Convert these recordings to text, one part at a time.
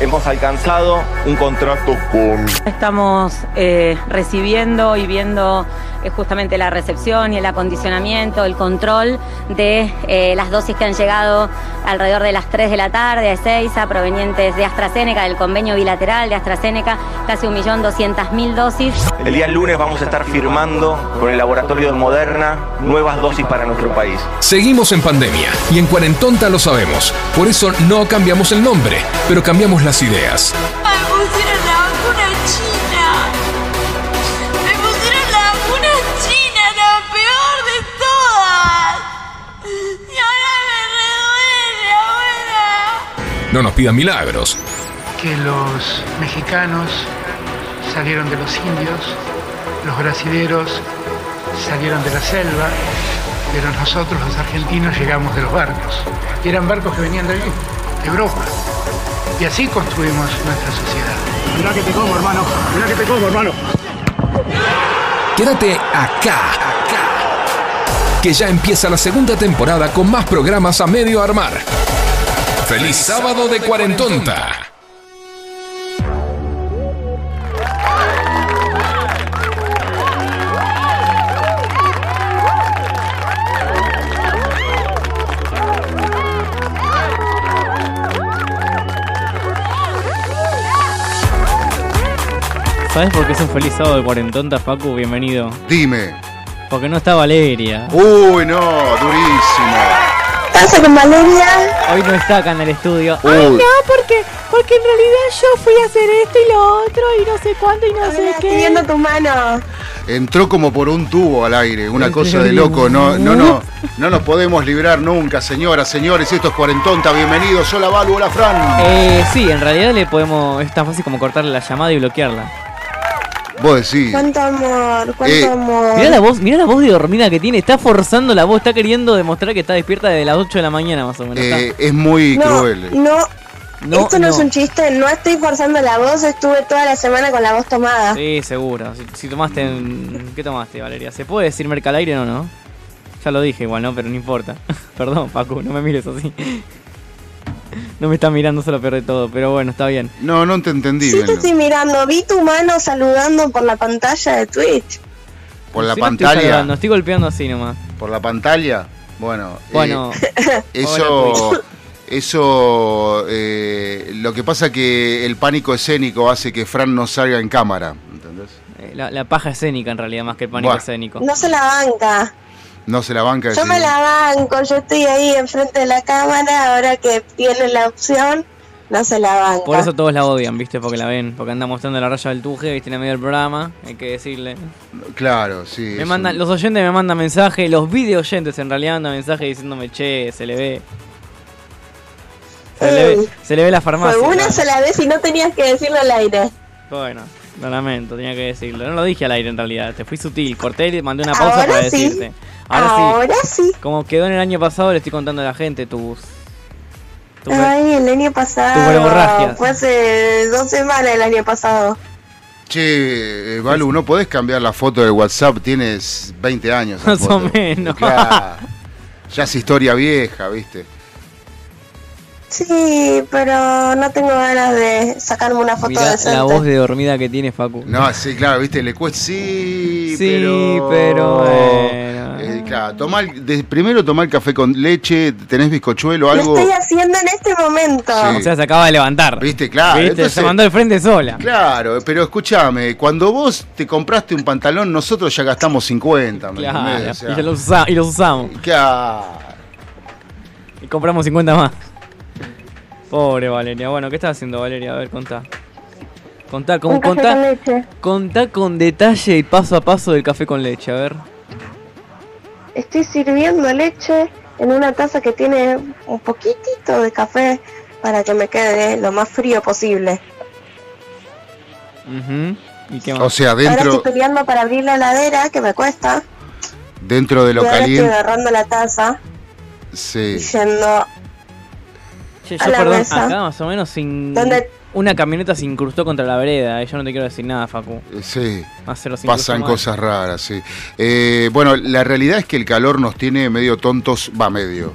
hemos alcanzado un contrato con Estamos eh, recibiendo y viendo eh, justamente la recepción y el acondicionamiento, el control de eh, las dosis que han llegado alrededor de las 3 de la tarde a Ezeiza, provenientes de AstraZeneca, del convenio bilateral de AstraZeneca, casi 1.200.000 dosis. El día lunes vamos a estar firmando con el laboratorio de Moderna nuevas dosis para nuestro país. Seguimos en pandemia y en Cuarentonta lo sabemos. Por eso no cambiamos el nombre, pero cambiamos las ideas. Me pusieron la vacuna china. Me pusieron la vacuna china, la peor de todas. Y ahora me reduele, abuela. No nos pidan milagros. que los mexicanos salieron de los indios, los brasileros salieron de la selva, pero nosotros los argentinos llegamos de los barcos. Y eran barcos que venían de allí, de Europa. Y así construimos nuestra sociedad. Mirá que te como, hermano. Mirá que te como, hermano. Quédate acá, acá. Que ya empieza la segunda temporada con más programas a medio armar. ¡Feliz sábado de Cuarentonta! ¿Sabes por qué es un feliz sábado de cuarentonta, Facu? Bienvenido. Dime. Porque no está Valeria. Uy, no, durísimo. ¿Pasa con Valeria? Hoy no está acá en el estudio. Uy, porque, porque en realidad yo fui a hacer esto y lo otro y no sé cuánto y no sé qué. viendo tu mano. entró como por un tubo al aire, una cosa de loco. No, no, no, no nos podemos librar nunca, señoras, señores. Esto es Cuarentonta. Bienvenidos. Hola, Balu, hola, Fran. Eh, sí, en realidad le podemos. Es tan fácil como cortarle la llamada y bloquearla. Vos decís. Cuánto amor, cuánto Eh, amor. Mirá la voz, mirá la voz de dormida que tiene. Está forzando la voz, está queriendo demostrar que está despierta desde las 8 de la mañana más o menos. eh, es muy no, cruel. no, No, esto no, es no. un chiste, no estoy forzando la voz, estuve toda la semana con la voz tomada. Sí, seguro. Si, si tomaste. en- ¿Qué tomaste, Valeria? ¿Se puede decir Mercalaire o no? Ya lo dije igual, ¿no? Pero no importa. Perdón, Paco, no me mires así. no me está mirando, es lo peor de todo. Pero bueno, está bien. No, no te entendí Sí te estoy mirando, vi tu mano saludando por la pantalla de Twitch. Por la Sí, no estoy pantalla. estoy golpeando así nomás. Por la pantalla. Bueno. eh, Bueno, Eso, Hola, eso, eh, lo que pasa que el pánico escénico hace que Fran no salga en cámara, ¿entendés? eh, la, la paja escénica en realidad, más que el pánico Buah. escénico. No se la banca. No se la banca. Yo me la banco, yo estoy ahí enfrente de la cámara, ahora que tiene la opción, no se la banca. Por eso todos la odian, ¿viste? Porque la ven, porque anda mostrando la raya del tuje, ¿viste? En el medio del programa, hay que decirle. Claro, sí. Me mandan, un- los oyentes me mandan mensajes, los video oyentes en realidad mandan mensajes diciéndome, che, se le ve. Se, le, ve, Ey, se le ve la farmacia. Fue una claro. sola vez y no tenías que decirlo al aire. Bueno, lo lamento, tenía que decirlo. No lo dije al aire en realidad, te fui sutil. Corté y mandé una pausa Ahora para sí. decirte. Ahora, Ahora sí, sí. como quedó en el año pasado, le estoy contando a la gente tus. tus Ay, el año pasado. verborragia. Fue hace dos semanas el año pasado. Che, eh, Balu, ¿no podés cambiar la foto de WhatsApp? Tienes 20 años. Más o menos. Claro. Ya es historia vieja, ¿viste? Sí, pero no tengo ganas de sacarme una foto Mirá decente. la voz de dormida que tiene Facu. No, sí, claro, ¿viste? Le cuesta. Sí, Sí, pero. pero. Eh, claro, tomar, de- primero tomar café con leche, tenés bizcochuelo, Lo algo. estoy haciendo en este momento. Sí. O sea, se acaba de levantar. ¿Viste? Claro. ¿Viste? entonces- se mandó al frente sola. Claro, pero escúchame, cuando vos te compraste un pantalón, nosotros ya gastamos 50, ¿me Claro, entendés? O sea, y, los usa- y los usamos. claro. Y compramos 50 más. Pobre Valeria. Bueno, ¿qué estás haciendo, Valeria? A ver, contá. Contá, con, Un café contá, con leche. contá con detalle y paso a paso del café con leche, a ver. Estoy sirviendo leche en una taza que tiene un poquitito de café para que me quede lo más frío posible. Ujú. ¿Y qué más? O sea, Ahora dentro, estoy peleando para abrir la heladera, que me cuesta. dentro de Y lo ahora estoy agarrando la taza Sí. y yendo Che, a yo, la perdón, mesa. acá más o menos sin... ¿Dónde? Una camioneta se incrustó contra la vereda. eh, Yo no te quiero decir nada, Facu. Sí. Pasan cosas raras, sí. Eh, bueno, la realidad es que el calor nos tiene medio tontos, va medio,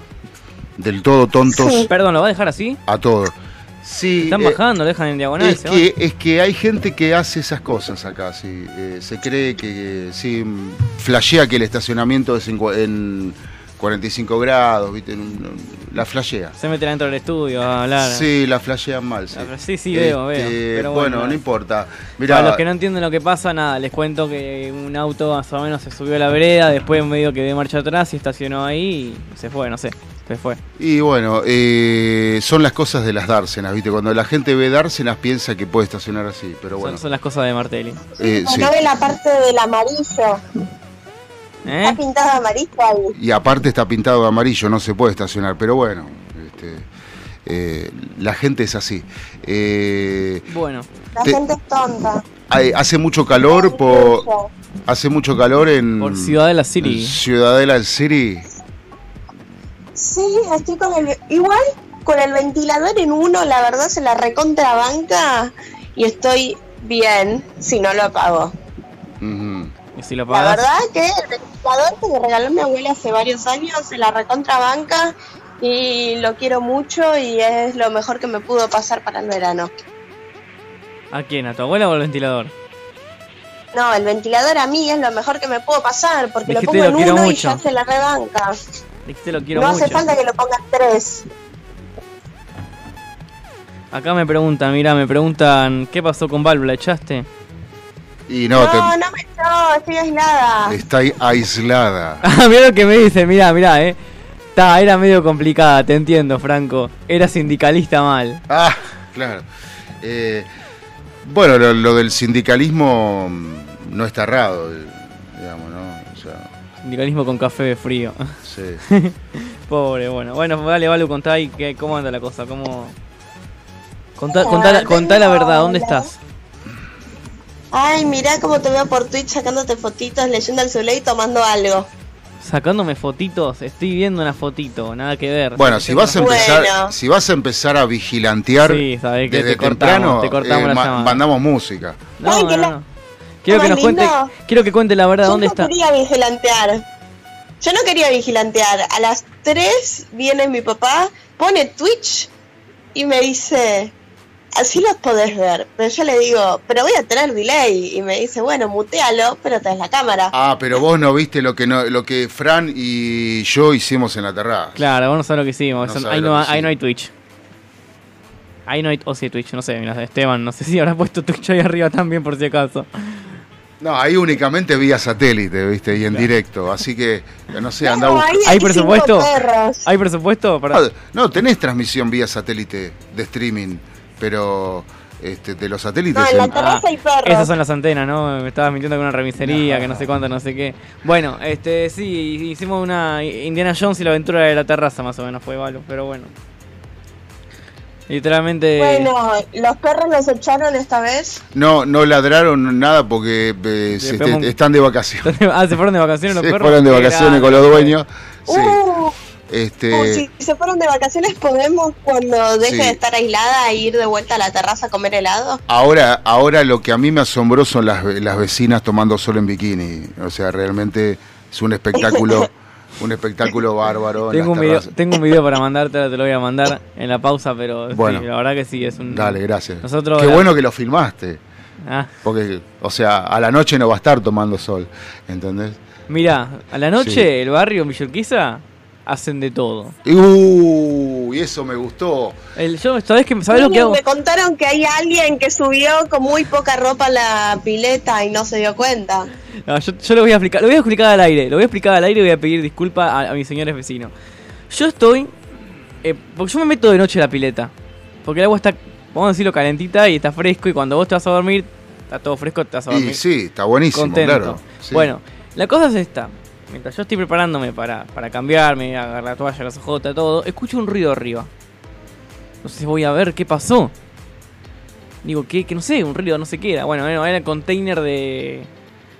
del todo tontos Sí. Perdón, ¿lo va a dejar así? a todo. Sí, Están eh, bajando, dejan en diagonal. es que, es que hay gente que hace esas cosas acá, sí. Eh, se cree que, sí, flashea que el estacionamiento es en, en 45 grados, ¿viste? La flashea. Se meten adentro del estudio a hablar. Sí, la flashean mal, sí. La- sí, sí, veo, veo, pero bueno, bueno. no importa. Para Mira, los que no entienden lo que pasa, nada, les cuento que un auto más o menos se subió a la vereda, después medio que dio marcha atrás y estacionó ahí y se fue, no sé, se fue. Y bueno, eh, son las cosas de las dársenas, ¿viste? Cuando la gente ve dársenas piensa que puede estacionar así, pero bueno. Son, son las cosas de Martelli. eh, sí. No ve la parte del amarillo. ¿Eh? Está pintada amarillo ahí. Y aparte está pintado de amarillo, no se puede estacionar, pero bueno, este, eh, la gente es así. Eh, Bueno, La Te- gente es tonta. hay- hace mucho calor por hace mucho calor en por Ciudadela City. Ciudadela del City. Sí, estoy con el... Igual, con el ventilador en uno, la verdad se la recontrabanca y estoy bien si no lo apago. Ujú. Y si lo La verdad que el ventilador que me regaló mi abuela hace varios años se la recontrabanca y lo quiero mucho y es lo mejor que me pudo pasar para el verano. ¿a quién? ¿A tu abuela o al ventilador? No, el ventilador a mí es lo mejor que me pudo pasar porque Dijiste, lo pongo lo en uno y ya se la rebanca. Dijiste lo quiero no mucho. hace falta que lo pongas tres. Acá me preguntan, mira, me preguntan, ¿qué pasó con Valve? ¿La echaste? Y No, no, no, te- me echó, estoy aislada. está aislada. Ah, mira lo que me dice, mira, mira, eh. Ta, era medio complicada, te entiendo, Franco. Era sindicalista mal. Ah, claro. Eh, bueno, lo, lo del sindicalismo mm, no está errado, eh, digamos, ¿no? O sea, Sindicalismo con café frío. sí. Pobre, bueno. Bueno, dale, Valu, contá ahí que, cómo anda la cosa, cómo... Contá, contá, la- contá la verdad, ¿dónde estás? Ay, mirá cómo te veo por Twitch sacándote fotitos, leyendo el celular y tomando algo. Sacándome fotitos, estoy viendo una fotito, nada que ver. Bueno, si vas a empezar, Bueno. si vas a empezar a vigilantear Sí, sabés que desde te cortamos, temprano, te cortamos eh, la ma- llamada. mandamos música. No, Ay, no, que la- no. Quiero que nos cuente, lindo. quiero que cuente la verdad, Yo ¿dónde no está? quería vigilantear. Yo no quería vigilantear. A las 3 viene mi papá, pone Twitch y me dice, así los podés ver. Pero yo le digo, pero voy a tener delay. Y me dice, bueno, mutealo, pero tenés la cámara. Ah, pero vos no viste lo que no, lo que Fran y yo hicimos en la terraza. Claro, vos no sabés lo que hicimos. No son- ahí, no, que ahí no hay Twitch. Ahí no hay. O sí, Twitch, no sé. Mira, Esteban, no sé si habrá puesto Twitch ahí arriba también por si acaso. No, ahí únicamente vía satélite, viste, y en directo. Así que, no sé, anda No, ¿Hay presupuesto? ¿Hay presupuesto para.? Ah, No, tenés transmisión vía satélite de streaming, pero este, de los satélites. No, en la terraza hay perros. esas son las antenas, ¿no? Me estabas mintiendo con una remisería, que no sé cuánto, no sé qué. Bueno, este, sí, hicimos una Indiana Jones y la aventura de la terraza, más o menos fue, Valo, pero bueno. Literalmente. Bueno, los perros los echaron esta vez. No, no ladraron nada porque eh, se- pegamos están de vacaciones. ah, se fueron de vacaciones los Se perros. fueron de vacaciones con los dueños. Sí. Este, si se fueron de vacaciones, ¿podemos cuando deje Sí. de estar aislada ir de vuelta a la terraza a comer helado? Ahora, ahora lo que a mí me asombró son las, las vecinas tomando sol en bikini. O sea, realmente es un espectáculo, un espectáculo bárbaro. en Tengo un, video, tengo un video para mandarte, ahora te lo voy a mandar en la pausa, pero sí, Bueno. la verdad que sí, es un... Dale, gracias. Nosotros Qué la- bueno que lo filmaste. Ah, Porque, o sea, a la noche no va a estar tomando sol. ¿Entendés? mirá, a la noche Sí. el barrio Villurquiza hacen de todo. Y, uh, y eso me gustó. El, yo, ¿sabés, qué, ¿sabés lo que hago? Me contaron que hay alguien que subió con muy poca ropa a la pileta y no se dio cuenta. No, yo, yo lo voy a explicar, lo voy a explicar al aire, lo voy a explicar al aire y voy a pedir disculpas a, a mis señores vecinos. Yo estoy, eh, porque yo me meto de noche a la pileta, Porque el agua está, vamos a decirlo, calentita y está fresco. Y cuando vos te vas a dormir, está todo fresco, te vas a dormir. Y sí, está buenísimo, contento. claro. sí. Bueno, la cosa es esta. Mientras yo estoy preparándome para, para cambiarme, agarrar la toalla, las ojotas, todo, escucho un ruido arriba. Entonces voy a ver qué pasó. Digo, que, que no sé, un ruido, no sé qué era. Bueno, era el container de.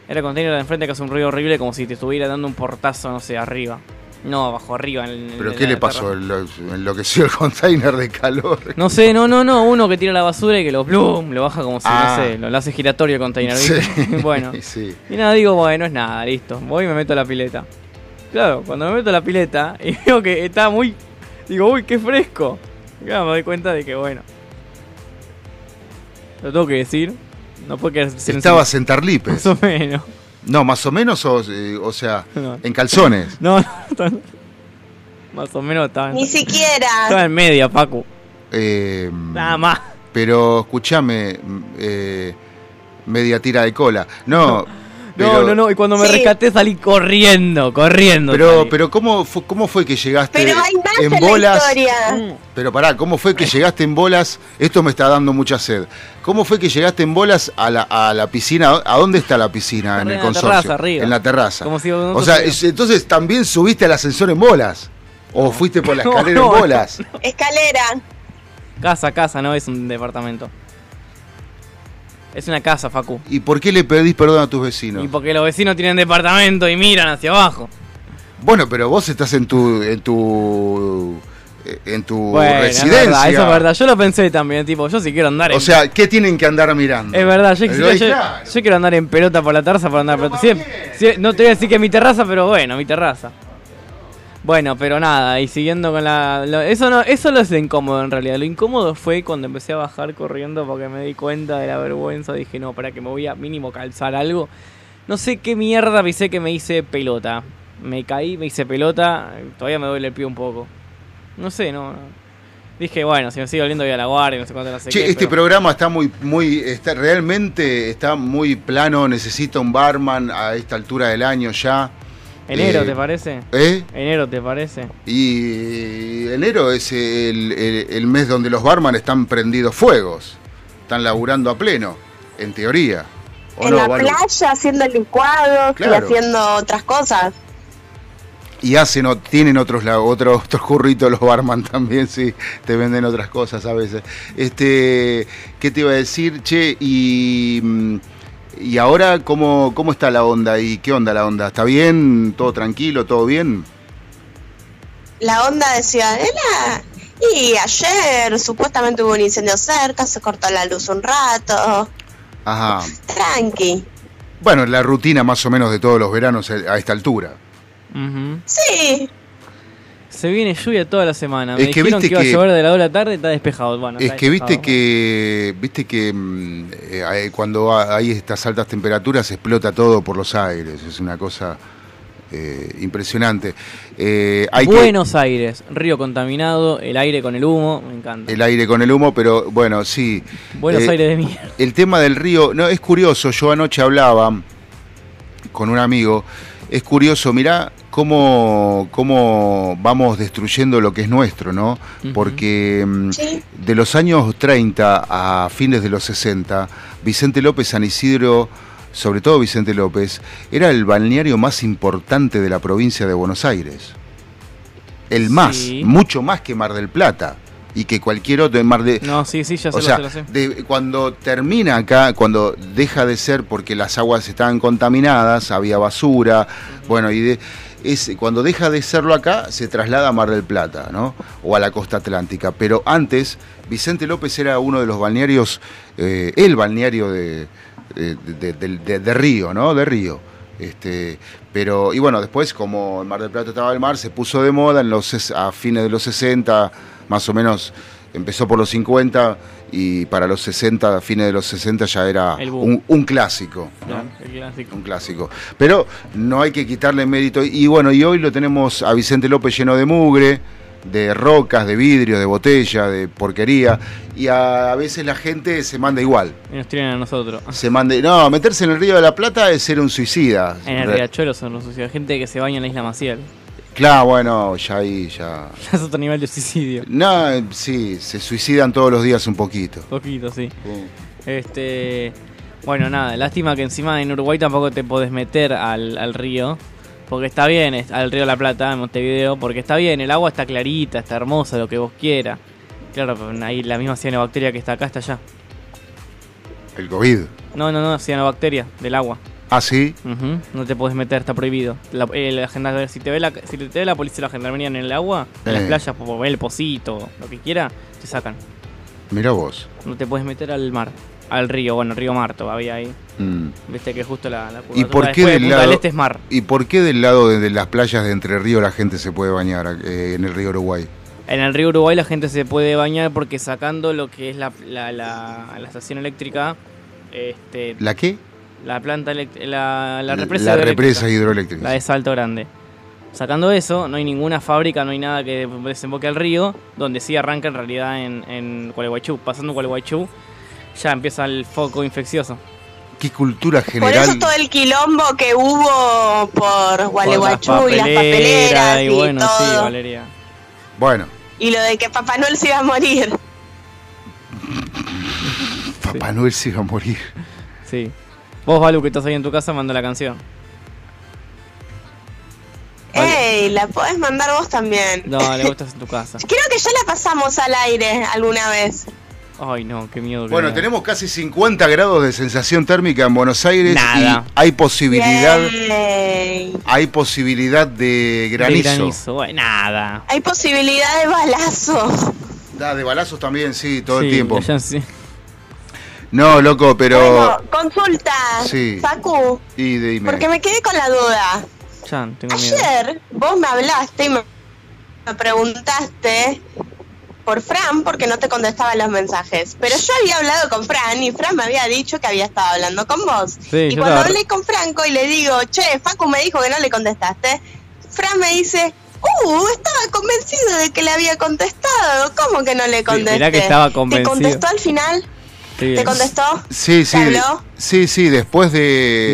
Era el container de enfrente que hace un ruido horrible como si te estuviera dando un portazo, no sé, arriba. No, abajo, arriba. En, ¿Pero qué le pasó? Lo- Enloqueció el container de calor. No sé, no, no, no. Uno que tira la basura y que lo plum, lo baja como si, Ah. no sé, lo, lo hace giratorio el container. Sí, bueno. sí. Y nada, digo, bueno, es nada, listo. Voy y me meto a la pileta. Claro, cuando me meto a la pileta y veo que está muy. Digo, uy, qué fresco. Claro, me doy cuenta de que, bueno. Lo tengo que decir. No puede quedar Estabas en Tarlipes. Más o menos. No, más o menos, o, eh, o sea, No. en calzones. No, no, Más o menos estaba en, Ni estaba siquiera. en media, Pacu. Eh, Nada más. Pero escúchame, eh, media tira de cola. No, pero, no, no. Y cuando me Sí. rescaté salí corriendo, corriendo. Pero, salí. pero ¿cómo, fue, ¿cómo fue que llegaste Pero hay más en en bolas? la historia. Mm. Pero pará, ¿cómo fue que llegaste en bolas? Esto me está dando mucha sed. ¿Cómo fue que llegaste en bolas a la, a la piscina? ¿A dónde está la piscina en el en la consorcio? terraza, arriba. En la terraza. Como si o sea, es- entonces también subiste al ascensor en bolas. ¿O fuiste por la No, escalera no, en bolas? Escalera. Casa, casa, no es un departamento. Es una casa, Facu. ¿Y por qué le pedís perdón a tus vecinos? Y porque los vecinos tienen departamento y miran hacia abajo. Bueno, pero vos estás en tu en tu eh, en tu Bueno, es residencia. verdad, eso es verdad. Yo lo pensé también, tipo, yo sí quiero andar en... O sea, ¿qué tienen que andar mirando? es verdad, yo, Pero yo- yo- quiero andar en pelota por la terraza para andar pelota. Sí, sí, no te voy a decir que es mi terraza, pero bueno, mi terraza. Bueno, pero nada, y siguiendo con la... lo- eso no eso no es lo incómodo en realidad. Lo incómodo fue cuando empecé a bajar corriendo porque me di cuenta de la vergüenza. Dije, no, para que me voy a mínimo calzar algo. No sé qué mierda pisé que me hice pelota. Me caí, me hice pelota, todavía me duele el pie un poco. No sé, no... Dije, bueno, si me sigue oliendo voy a la guardia, no sé cuánto, no sé Che, qué, este pero- programa está muy, muy, está, realmente está muy plano, necesita un barman a esta altura del año ya. Enero, Eh, ¿te parece? ¿Eh? Enero, ¿te parece? Y enero es el, el- el mes donde los barman están prendidos fuegos, están laburando a pleno, en teoría. ¿O En no, la Balu? playa haciendo licuados Claro. y haciendo otras cosas. Y hacen, tienen otros, otros, otros curritos los barman también, sí, te venden otras cosas a veces. Este, ¿qué te iba a decir, che? Y, mm, y ahora, ¿cómo, ¿cómo está la onda? ¿Y qué onda la onda? ¿Está bien? ¿Todo tranquilo? ¿Todo bien? La onda de Ciudadela. Y ayer supuestamente hubo un incendio cerca, se cortó la luz un rato. Ajá. Tranqui. Bueno, la rutina más o menos de todos los veranos a a esta altura. Ujú. Sí, Se viene lluvia toda la semana. Me Es que dijeron viste que iba a llover de la 2 de la tarde, está despejado. Bueno, Es está que viste que viste que mm, eh, cuando ha- hay estas altas temperaturas explota todo por los aires, es una cosa eh, impresionante. Eh, hay que- Buenos Aires, río contaminado, el aire con el humo, me encanta. el aire con el humo, pero bueno, sí. Buenos Aires de mierda. El tema del río, no, es curioso, yo anoche hablaba con un amigo, es curioso, mirá cómo, cómo vamos destruyendo lo que es nuestro, ¿no? Porque mm, sí. de los años 30 a fines de los 60, Vicente López San Isidro, sobre todo Vicente López, era el balneario más importante de la provincia de Buenos Aires. El más, Sí. mucho más que Mar del Plata y que cualquier otro en Mar de No, sí, sí, ya o lo sea, sé, lo sé. de- cuando termina acá, cuando deja de ser porque las aguas estaban contaminadas, había basura, bueno, y de, es, cuando deja de serlo acá, se traslada a Mar del Plata, ¿no? O a la costa atlántica. Pero antes, Vicente López era uno de los balnearios, eh, el balneario de, de, de- Río, ¿no? De Río. Este, pero, y bueno, después, como en Mar del Plata estaba el mar, se puso de moda en los, a fines de los 60, más o menos empezó por los 50 y para los 60, a fines de los 60 ya era un, un clásico. ¿no? No, el clásico. Un clásico. Pero no hay que quitarle mérito. Y bueno, y hoy lo tenemos a Vicente López lleno de mugre, de rocas, de vidrio, de botella, de porquería. Y a, a veces la gente se manda igual. Y nos tiran a nosotros. Se manda. No, meterse en el Río de la Plata es ser un suicida. En el riachuelo son los sucios. Gente que se baña en la isla Maciel. Claro, bueno, ya ahí ya. Ya es otro nivel de suicidio. No, sí, se suicidan todos los días un poquito. Poquito, sí. Este. Bueno, nada, lástima que encima en Uruguay tampoco te podés meter al, al río. Porque está bien, al río La Plata, en Montevideo, porque está bien, el agua está clarita, está hermosa, lo que vos quieras. Claro, pero ahí la misma cianobacteria que está acá está allá. El COVID. No, no, no, cianobacteria del agua. Ah, sí. No te puedes meter, está prohibido. La, eh, la agenda- si, te ve la, si te ve la policía la gendarmería en el agua, en las Eh. playas, por ver el pocito, lo que quiera, te sacan. Mira vos. No te puedes meter al mar, al río, bueno, río Mar todavía ahí. Mm. Viste que justo la, la ¿Y por qué de del lado del Este es mar. ¿Y por qué del lado de, de las playas de Entre Ríos la gente se puede bañar eh, en el río Uruguay? En el río Uruguay la gente se puede bañar porque sacando lo que es la, la, la, la estación eléctrica, este, ¿La qué? La planta la, la represa La hidroeléctrica. represa hidroeléctrica. La de Salto Grande. Sacando eso, no hay ninguna fábrica, no hay nada que desemboque al río, donde sí arranca en realidad en, en Gualeguaychú. Pasando Gualeguaychú, ya empieza el foco infeccioso. ¿Qué cultura Por general? eso todo el quilombo que hubo por Gualeguaychú Por y las papeleras y, y bueno, sí. Valeria. Bueno, y lo de que Papá Noel se iba a morir. Papá Noel se iba a morir. Sí. Vos, Balu, que estás ahí en tu casa, manda la canción. Ey, la podés mandar vos también. No, le gustas en tu casa. Creo que ya la pasamos al aire alguna vez. Ay, no, qué miedo. que Bueno, me da. tenemos casi 50 grados de sensación térmica en Buenos Aires Nada. y hay posibilidad, Yay. hay posibilidad de granizo. De granizo, bueno, nada. Hay posibilidad de balazo. Da, de balazos también, sí, todo el Sí, tiempo. ya sí. No, loco, pero Bueno, consulta, Sí. Facu, y dime. porque me quedé con la duda. Chan, tengo miedo. Ayer vos me hablaste y me me preguntaste por Fran porque no te contestaba los mensajes. Pero yo había hablado con Fran y Fran me había dicho que había estado hablando con vos. Sí, y cuando hablé con Franco y le digo, che, Facu me dijo que no le contestaste, Fran me dice, uh, estaba convencido de que le había contestado. ¿Cómo que no le contesté? mirá que estaba convencido. ¿Te contestó al final? Sí, ¿Te contestó? Sí, sí, ¿Te habló? sí, sí, después De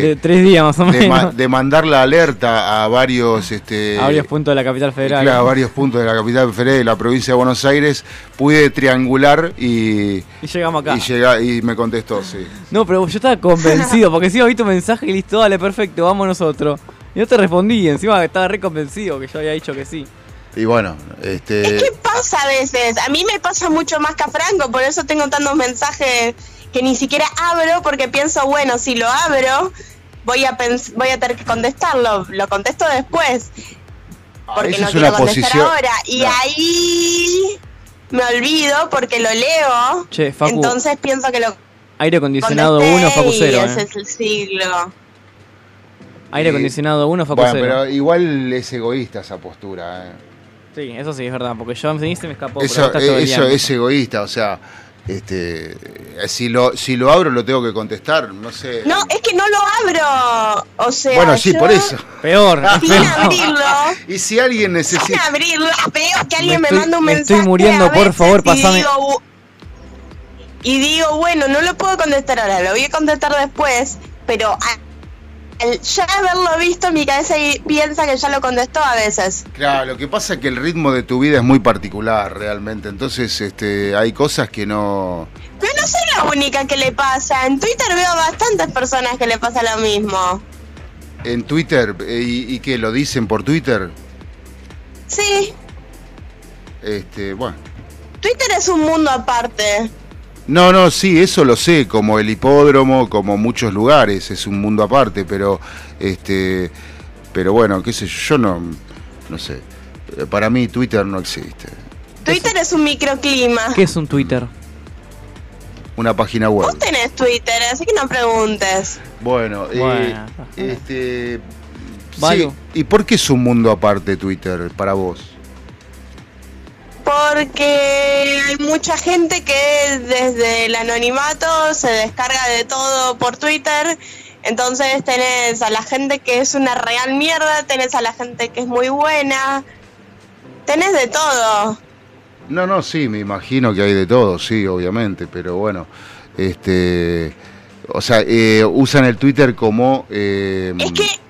de, tres días más o de, menos. ma- de mandar la alerta a varios, este, a varios puntos de la capital federal. claro, a varios puntos de la capital federal de la provincia de Buenos Aires, pude triangular y, Y llegamos acá. y, llega, y me contestó, sí. No, pero yo estaba convencido, porque encima vi tu mensaje y listo, dale, perfecto, vamos nosotros. Y no te respondí, encima estaba re convencido que yo había dicho que sí. Y bueno, este... Es que pasa a veces. A mí me pasa mucho más que a Franco, por eso tengo tantos mensajes que ni siquiera abro porque pienso, bueno, si lo abro, voy a pens- voy a tener que contestarlo. Lo contesto después, porque esa no es quiero una contestar posición- ahora. Y No. ahí me olvido porque lo leo. Che, Facu. Entonces pienso que lo Aire acondicionado contesté 1, Facu y 0. ese Eh. es el siglo. Aire acondicionado 1, Facu Bueno, 0. pero igual es egoísta esa postura. ¿eh? Sí, eso sí, es verdad, porque yo me se me escapó. Eso, pero eh, eso es egoísta, o sea, este, si lo, si lo abro lo tengo que contestar, no sé. No, es que no lo abro. O sea, bueno, sí, yo por eso. Peor, es Sin peor. abrirlo. Y si alguien Sin necesita... abrirlo, veo que alguien Me me, estoy- manda un me mensaje. estoy muriendo, a por favor, y pasame- digo, y digo, bueno, no lo puedo contestar ahora, lo voy a contestar después, pero al ya haberlo visto, mi cabeza y- piensa que ya lo contestó a veces. Claro, lo que pasa es que el ritmo de tu vida es muy particular realmente, entonces este, hay cosas que no... Pero no soy la única que le pasa. En Twitter veo bastantes personas que le pasa lo mismo. En Twitter, eh, y, y que lo dicen por Twitter, Sí, este, bueno. Twitter es un mundo aparte. No, no, sí, eso lo sé, como el hipódromo, como muchos lugares, es un mundo aparte, pero este pero bueno, qué sé yo, yo no no sé. Para mí Twitter no existe. Twitter es un microclima. ¿Qué es un Twitter? Una página web. Vos tenés Twitter, así que no preguntes. Bueno, eh, Bueno. este sí. ¿y por qué es un mundo aparte Twitter para vos? Porque hay mucha gente que desde el anonimato se descarga de todo por Twitter. Entonces tenés a la gente que es una real mierda, tenés a la gente que es muy buena, tenés de todo. No, no, sí, me imagino que hay de todo, sí, obviamente, pero bueno, este, o sea, eh, usan el Twitter como, eh, Es que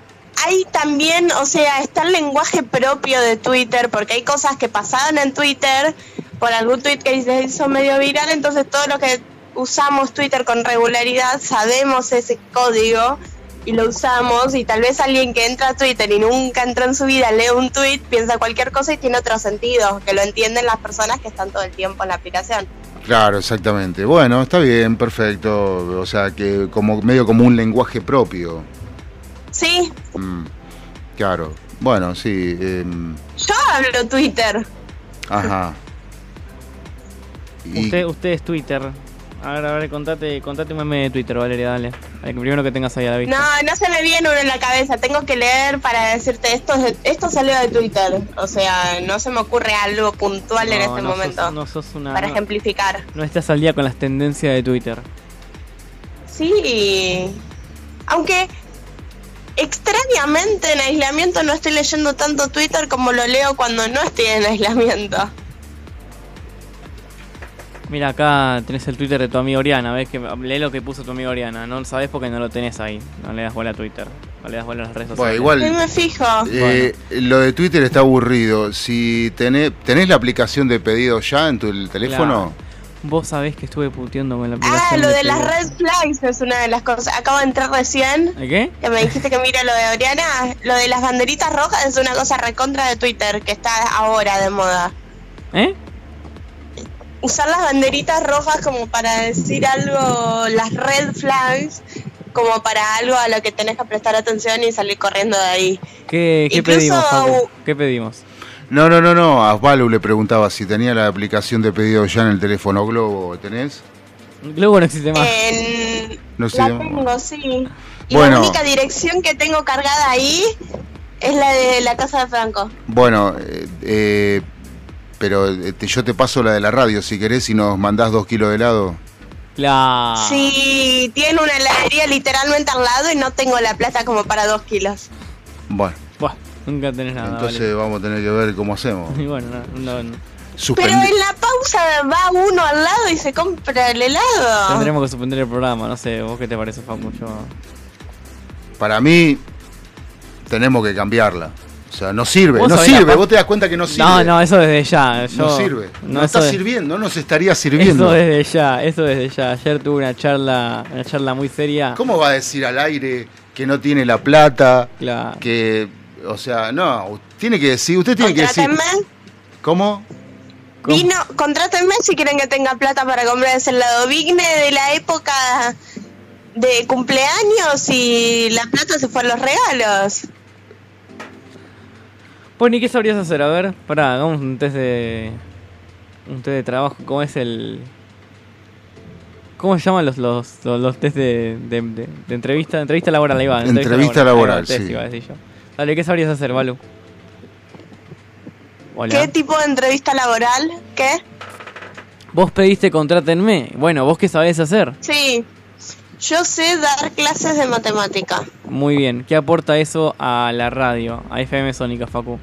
hay también, o sea, está el lenguaje propio de Twitter, porque hay cosas que pasaban en Twitter por algún tweet que se hizo medio viral, entonces todo lo que usamos Twitter con regularidad sabemos ese código y lo usamos y tal vez alguien que entra a Twitter y nunca entró en su vida lee un tweet, piensa cualquier cosa y tiene otro sentido, que lo entienden las personas que están todo el tiempo en la aplicación. Claro, exactamente. Bueno, está bien, perfecto. O sea, que como medio como un lenguaje propio. Sí, Mm, claro. Bueno, sí. em, yo hablo Twitter. ajá. Y- Usted, usted es Twitter. A ver, a ver, contate, contate un meme de Twitter, Valeria, dale. El primero que tengas ahí a la vista. No, no se me viene uno en la cabeza. Tengo que leer para decirte esto. es de- Esto salió de Twitter. O sea, no se me ocurre algo puntual en este no sos- momento no sos una. para no- ejemplificar. No estás al día con las tendencias de Twitter. Sí. Aunque extrañamente en aislamiento no estoy leyendo tanto Twitter como lo leo cuando no estoy en aislamiento. Mira, acá tenés el Twitter de tu amiga Oriana. ¿Ves? Que lee lo que puso tu amiga Oriana. No lo sabés porque no lo tenés ahí. No le das bola a Twitter. No le das bola a las redes sociales. Bueno, Sí igual me fijo. eh, lo de Twitter está aburrido. Si tenés, tenés la aplicación de pedido ya en tu el teléfono, Vos sabés que estuve puteando con la Ah, aplicación. lo de las red flags es una de las cosas. Acabo de entrar recién. ¿El qué? Que me dijiste que mira lo de Oriana. Lo de las banderitas rojas es una cosa recontra de Twitter que está ahora de moda. ¿Eh? usar las banderitas rojas como para decir algo, las red flags, como para algo a lo que tenés que prestar atención y salir corriendo de ahí. ¿Qué, qué Incluso- pedimos? ¿Qué pedimos? No, no, no, no. A Valu le preguntaba si tenía la aplicación de pedido ya en el teléfono Globo. ¿Tenés? Globo no existe más. En... No sé. La tengo, sí. Y Bueno. la única dirección que tengo cargada ahí es la de la casa de Franco. Bueno, eh, eh, pero eh, te- yo te paso la de la radio si querés y nos mandás dos kilos de helado. La... Sí, tiene una heladería literalmente al lado y no tengo la plata como para dos kilos. Bueno, nunca tenés nada. entonces vamos a tener que ver cómo hacemos. vale. Y bueno, no, no, no. Pero en la pausa va uno al lado y se compra el helado. Tendremos que suspender el programa, no sé, ¿vos qué te parece, Facu? Yo... Para mí, tenemos que cambiarla. O sea, no sirve, no sirve. Vos te das cuenta que no sirve. No, no, eso desde ya. Yo... No sirve. No, está de- sirviendo, no nos estaría sirviendo. Eso desde ya, eso desde ya. Ayer tuve una charla, una charla muy seria. ¿Cómo va a decir al aire que no tiene la plata? Claro. Que, o sea, no, tiene que decir, usted tiene que decir. Contrátenme. ¿Cómo? ¿Cómo? Vino, contrátenme si quieren que tenga plata para comprar ese helado. Vine de la época de cumpleaños y la plata se fue a los regalos. Bueno, ¿y qué sabrías hacer? A ver, pará, hagamos un test de. Un test de trabajo. ¿Cómo es el. ¿Cómo se llaman los, los, los, los test de, de, de- de entrevista? Entrevista laboral, ahí va. Entrevista laboral, test, sí. iba a decir yo. Dale, ¿qué sabrías hacer, Balu? Hola. ¿Qué tipo de entrevista laboral? ¿Qué? Vos pediste contrátenme. Bueno, ¿vos qué sabés hacer? Sí. Yo sé dar clases de matemática. Muy bien. ¿Qué aporta eso a la radio? A FM Sónica, Facu.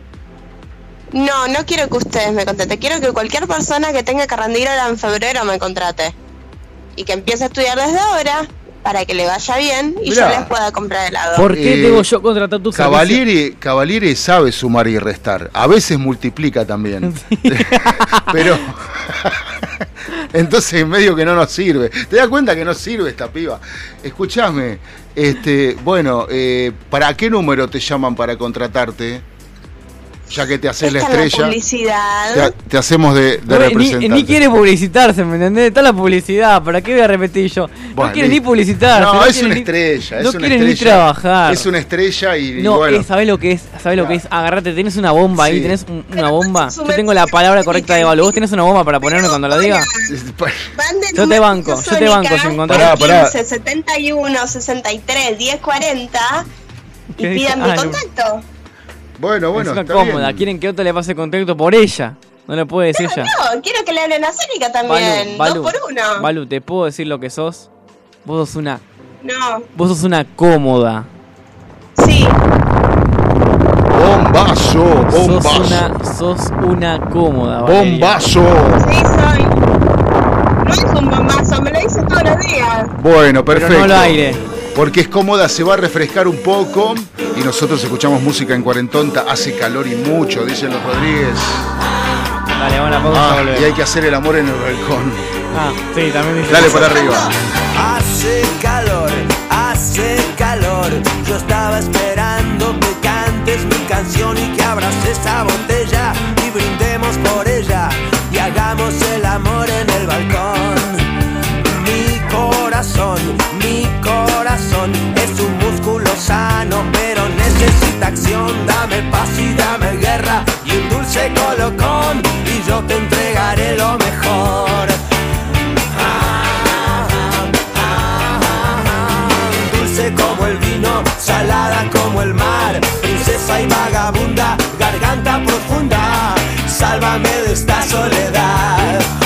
No, no quiero que ustedes me contraten. Quiero que cualquier persona que tenga que rendir ahora en febrero me contrate. Y que empiece a estudiar desde ahora para que le vaya bien y Mirá. yo les pueda comprar helado. ¿Por qué Eh, debo yo contratar tu servicio? Cavalieri, Cavalieri sabe sumar y restar. A veces multiplica también. Pero. Entonces, medio que no nos sirve. ¿Te das cuenta que no sirve esta piba? Escuchame. Este, bueno, eh, ¿para qué número te llaman para contratarte? Ya que te haces la estrella. publicidad. Te, te hacemos de, de No, ni, representante. ni quiere publicitarse, ¿me entendés? Está la publicidad, ¿para qué voy a repetir yo? Bueno, no quiere ni publicitarse. No, es quiere una ni- estrella. No es una quiere ni estrella. trabajar. Es una estrella y, y No, bueno. eh, ¿sabés lo que es? ¿Sabés lo que es? Agarrate, tenés una bomba ahí, tenés un- una bomba. es Yo tengo la palabra correcta de Valo. ¿Vos tenés una bomba para ponerme cuando la diga? oigan, van de Yo te banco, yo te banco si Pará, pará. 15, 71, 63, 10, 40 y pidan mi no. contacto. Bueno, bueno, es una está cómoda. bien. Quieren que otro le pase contacto por ella. No le puede decir ya. No, quiero que le hablen a Sónica también. Balu, Dos por uno. Balu, ¿te puedo decir lo que sos? Vos sos una. No, Vos sos una cómoda. sí. Bombazo, Sos bombazo. una, sos una cómoda. Valeria. Bombazo. Sí, soy. No es un bombazo, me lo dices todos los días. Bueno, Pero perfecto. no al aire. Porque es cómoda, se va a refrescar un poco y nosotros escuchamos música en Cuarentonta, hace calor y mucho, dicen los Rodríguez. Dale, buena pausa, Ah, y hay que hacer el amor en el balcón. Ah, sí, también dice. Dale por arriba. Hace calor, hace calor. Yo estaba esperando que cantes mi canción y que abras esa botella y brindemos por ella y hagamos el amor en el balcón. Mi corazón, es un músculo sano, pero necesita acción. Dame paz y dame guerra y un dulce colocón y yo te entregaré lo mejor. dulce como el vino, salada como el mar, princesa y vagabunda, garganta profunda, sálvame de esta soledad.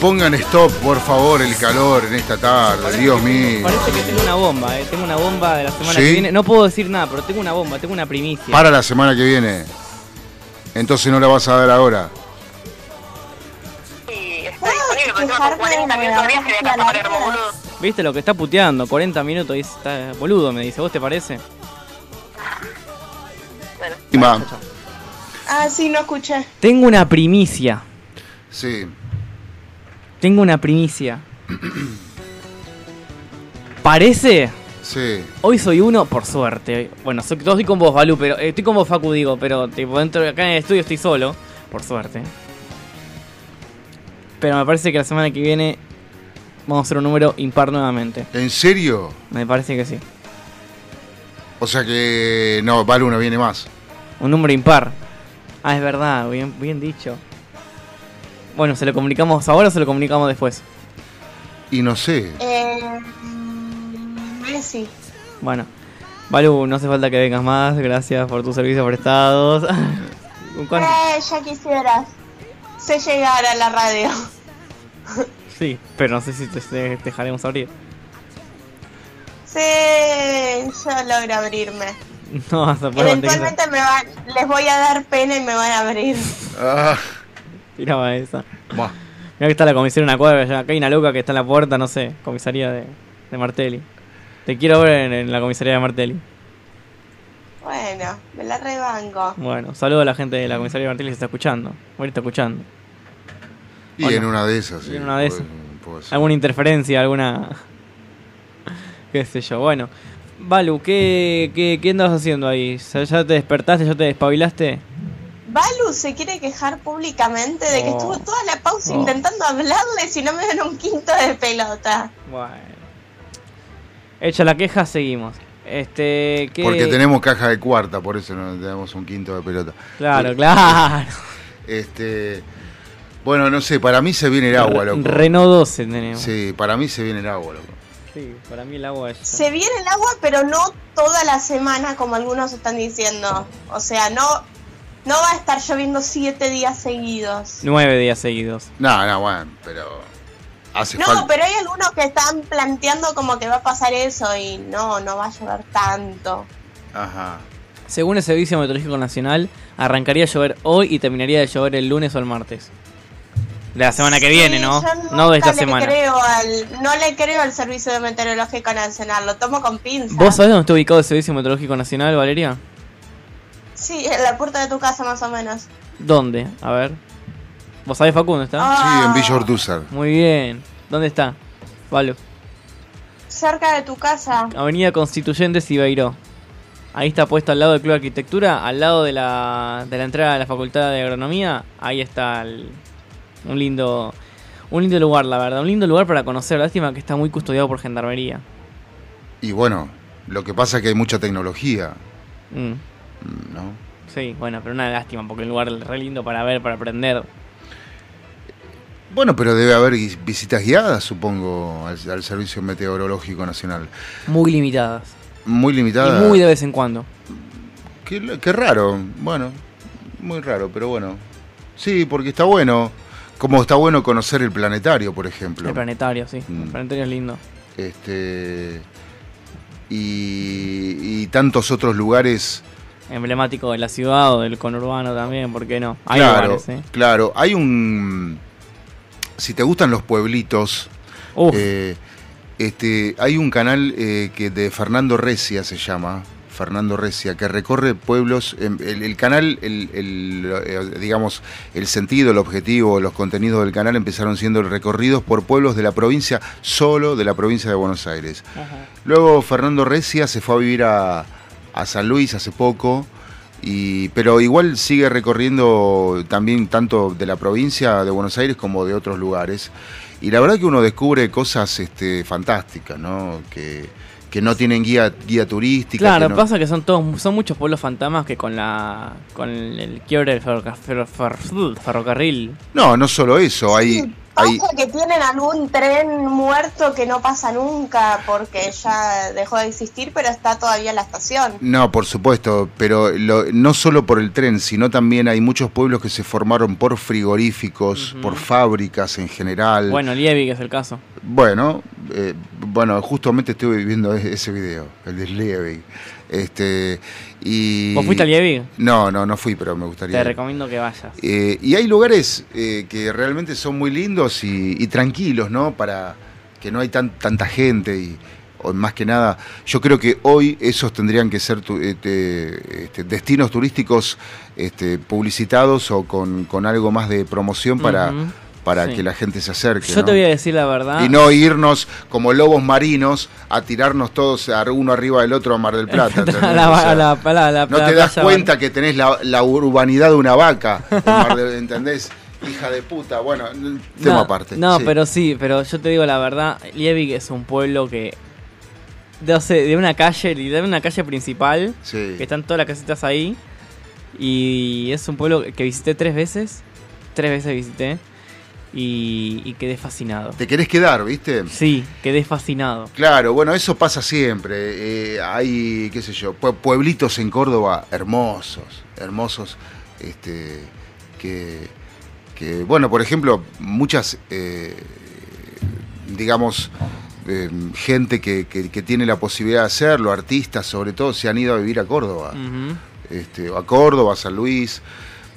Pongan stop, por favor, el calor en esta tarde, Dios mío. Parece que tengo una bomba, eh. Tengo una bomba de la semana ¿Sí? que viene. No puedo decir nada, pero tengo una bomba, tengo una primicia. Para la semana que viene. Entonces no la vas a dar ahora. ¿Viste lo que está puteando? 40 minutos y está boludo, me dice. ¿Vos te parece? Ima. Ah, sí, no escuché. Tengo una primicia. Sí. Tengo una primicia. Parece. Sí. Hoy soy uno, por suerte. Bueno, soy, estoy con vos, Balú, pero eh, estoy con vos, Facu, digo, pero tipo, dentro de acá en el estudio estoy solo, por suerte. Pero me parece que la semana que viene vamos a hacer un número impar nuevamente. ¿En serio? Me parece que sí. O sea que no, Balu no viene más. Un número impar. Ah, es verdad, bien, bien dicho. Bueno, ¿se lo comunicamos ahora o se lo comunicamos después? Y no sé. Eh, Messi. Bueno, Balú, no hace falta que vengas más, gracias por tus servicios prestados. Eh, ya quisieras. Sé llegar a la radio. Sí, pero no sé si te, te dejaremos abrir. Sí, yo logro abrirme. No vas a poder mantener. Eventualmente me van, les voy a dar pena y me van a abrir. Ah, Tiraba esa. buah. Mira que está la comisaría en una cuadra allá. Acá hay una loca que está en la puerta, no sé, comisaría de, de Martelli. Te quiero ver en, en la comisaría de Martelli. Bueno, me la rebanco. Bueno, saludo a la gente de la comisaría de Martelli que se está escuchando. Bueno, está escuchando. Y en una de esas, sí, en una de puede- esas. puede alguna interferencia, alguna. qué sé yo. Bueno, Balu, ¿qué, qué, qué andas haciendo ahí? ¿Ya ya te despertaste? ¿Ya te despabilaste? Balu se quiere quejar públicamente de que Oh. estuvo toda la pausa Oh. intentando hablarle si no me dan un quinto de pelota. Bueno. Hecha la queja, seguimos. Este, ¿qué? Porque tenemos caja de cuarta, por eso no tenemos un quinto de pelota. Claro, claro. Este, bueno, no sé, para mí se viene el agua, loco. Renault 12 tenemos. Sí, para mí se viene el agua, loco. Sí, para mí el agua es. Se viene el agua, pero no toda la semana como algunos están diciendo. O sea, no, no va a estar lloviendo siete días seguidos. Nueve días seguidos. No, no, bueno, pero hace No, falta. pero hay algunos que están planteando como que va a pasar eso y no, no va a llover tanto. Ajá. Según el Servicio Meteorológico Nacional, arrancaría a llover hoy y terminaría de llover el lunes o el martes. De la semana que viene, ¿no? yo No de esta le semana. Creo al, no le creo al Servicio Meteorológico Nacional, lo tomo con pinzas. ¿Vos sabés dónde está ubicado el Servicio Meteorológico Nacional, Valeria? Sí, en la puerta de tu casa más o menos. ¿Dónde? A ver. ¿Vos sabés, Facundo, está? Ah. Sí, en Villa Ortúzar. Muy bien. ¿Dónde está? Valo. Cerca de tu casa. Avenida Constituyentes y Beiró. Ahí está puesto al lado del Club de Arquitectura, al lado de la, de la entrada a la Facultad de Agronomía. Ahí está el- un lindo un lindo lugar, la verdad. Un lindo lugar para conocer. Lástima que está muy custodiado por Gendarmería. Y bueno, lo que pasa es que hay mucha tecnología, Mm, ¿no? sí, bueno, pero una lástima porque es un lugar re lindo para ver, para aprender. Bueno, pero debe haber visitas guiadas, supongo, al, al Servicio Meteorológico Nacional. Muy limitadas. Muy limitada. Y muy de vez en cuando. Qué, qué raro, bueno, muy raro, pero bueno. Sí, porque está bueno. Como está bueno conocer el planetario, por ejemplo. El planetario, sí. El Mm. planetario es lindo. Este. Y, y tantos otros lugares. Emblemático de la ciudad o del conurbano también, ¿por qué no? Hay claro, lugares, ¿eh? claro. Hay un. Si te gustan los pueblitos, eh, este, hay un canal eh, que de Fernando Recia se llama. Fernando Recia, que recorre pueblos, em, el, el canal, el, el, eh, digamos, el sentido, el objetivo, los contenidos del canal empezaron siendo recorridos por pueblos de la provincia, solo de la provincia de Buenos Aires. Luego Fernando Recia se fue a vivir a, a San Luis hace poco, y, pero igual sigue recorriendo también tanto de la provincia de Buenos Aires como de otros lugares. Y la verdad que uno descubre cosas este, fantásticas, ¿no? Que, que no tienen guía, guía turística. Claro, que no- pasa que son todos, son muchos pueblos fantasmas que con la con el, el quiebre del ferroca- ferro- fer- ferrocarril. No, no solo eso, hay... hay Pasa que tienen algún tren muerto que no pasa nunca porque ya dejó de existir, pero está todavía en la estación. no, por supuesto, pero lo- no solo por el tren, sino también hay muchos pueblos que se formaron por frigoríficos, por fábricas en general. Bueno, Liebig es el caso. Bueno, eh, bueno, justamente estuve viendo e- ese video, el de Liebig. Este, y... ¿Vos fuiste a Liebig? No, no, no fui, pero me gustaría. Te recomiendo que vayas. Eh, y hay lugares eh, que realmente son muy lindos y, y tranquilos, ¿no? Para que no hay tan, tanta gente y o más que nada, yo creo que hoy esos tendrían que ser tu- este, este, destinos turísticos este, publicitados o con, con algo más de promoción para. Para Sí. que la gente se acerque. Yo ¿no? te voy a decir la verdad. Y no irnos como lobos marinos a tirarnos todos uno arriba del otro a Mar del Plata. no te das cuenta que tenés la, la urbanidad de una vaca, en Mar del- ¿entendés? Hija de puta, bueno, tema no, aparte. No, sí. pero sí, pero yo te digo la verdad, Liebig es un pueblo que de, de una calle, de una calle principal, Sí. que están todas las casitas ahí y es un pueblo que visité tres veces, tres veces visité y, y quedé fascinado. Te querés quedar, ¿viste? Sí, quedé fascinado. Claro, bueno, eso pasa siempre. Eh, hay, qué sé yo, pue- pueblitos en Córdoba hermosos, hermosos, este, que, que, bueno, por ejemplo, muchas, eh, digamos, eh, gente que, que- que tiene la posibilidad de hacerlo, artistas sobre todo, se han ido a vivir a Córdoba. Ujú. este, a Córdoba, a San Luis,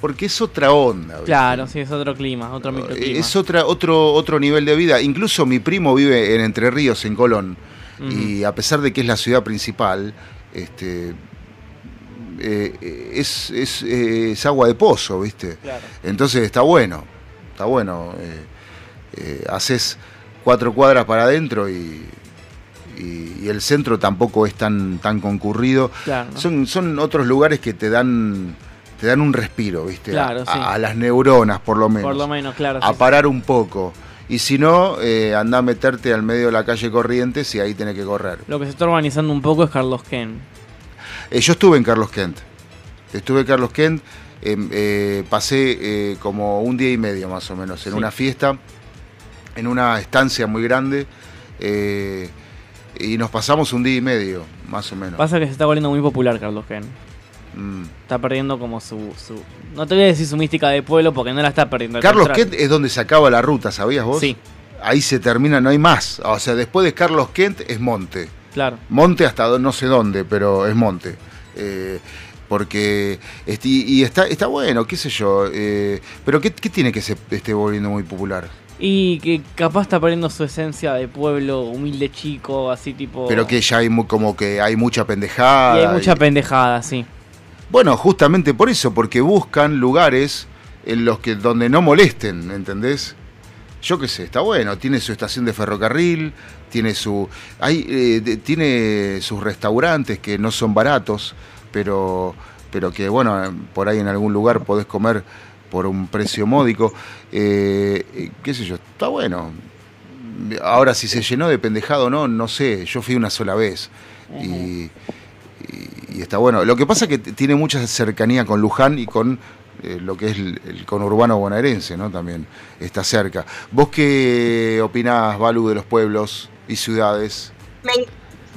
porque es otra onda. ¿viste? Claro, sí, es otro clima, otro microclima. Es otra, otro, otro nivel de vida. Incluso mi primo vive en Entre Ríos, en Colón, y a pesar de que es la ciudad principal, este, eh, es, es, eh, es agua de pozo, ¿viste? Claro. Entonces está bueno, está bueno. eh, eh, haces cuatro cuadras para adentro y, y- y el centro tampoco es tan, tan concurrido. Claro, ¿no? Son, son otros lugares que te dan, te dan un respiro, ¿viste? Claro, a, sí. a las neuronas, por lo menos. Por lo menos, claro. a sí, parar un poco. Y si no, eh, anda a meterte al medio de la calle Corrientes y ahí tenés que correr. Lo que se está organizando un poco es Carlos Ken. Eh, yo estuve en Carlos Kent. Estuve en Carlos Kent. em, eh, pasé como un día y medio más o menos en una fiesta, en una estancia muy grande. y nos pasamos un día y medio, más o menos. Pasa que se está volviendo muy popular Carlos Ken. Mm. Está perdiendo como su, su... No te voy a decir su mística de pueblo porque no la está perdiendo. Carlos. Kent es donde se acaba la ruta, ¿sabías vos? Sí. Ahí se termina, no hay más. O sea, después de Carlos Kent es monte. Claro. Monte hasta no sé dónde, pero es monte. Eh, porque este, y, está, está bueno, qué sé yo. eh, pero ¿qué, qué tiene que se esté volviendo muy popular? Y que capaz está perdiendo su esencia de pueblo humilde chico, así tipo... Pero que ya hay mu- como que hay mucha pendejada. Y hay mucha y- pendejada, sí. Bueno, justamente por eso, porque buscan lugares en los que donde no molesten, ¿entendés? Yo qué sé, está bueno, tiene su estación de ferrocarril, tiene su hay eh, tiene sus restaurantes que no son baratos, pero pero que bueno, por ahí en algún lugar podés comer por un precio módico, eh, qué sé yo, está bueno. Ahora si se llenó de pendejado o no, no sé, yo fui una sola vez y, y- está bueno. Lo que pasa es que tiene mucha cercanía con Luján y con eh, lo que es el, el conurbano bonaerense, ¿no? También está cerca. ¿Vos qué opinás, Balu, de los pueblos y ciudades? Me,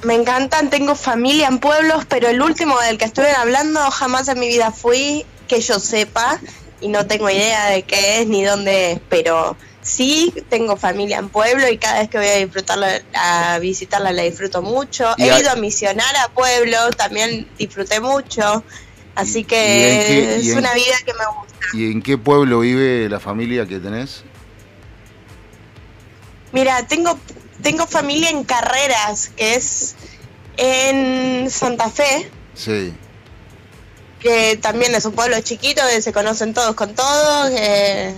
me encantan, tengo familia en pueblos, pero el último del que estuvieron hablando jamás en mi vida fui, que yo sepa, y no tengo idea de qué es ni dónde es, pero sí tengo familia en pueblo y cada vez que voy a disfrutarla, a visitarla la disfruto mucho. He a- ido a misionar a pueblo, también disfruté mucho, así que qué- es en- una vida que me gusta. ¿Y en qué pueblo vive la familia que tenés? Mira, tengo, tengo familia en Carreras, que es en Santa Fe. Sí. que también es un pueblo chiquito, que se conocen todos con todos, que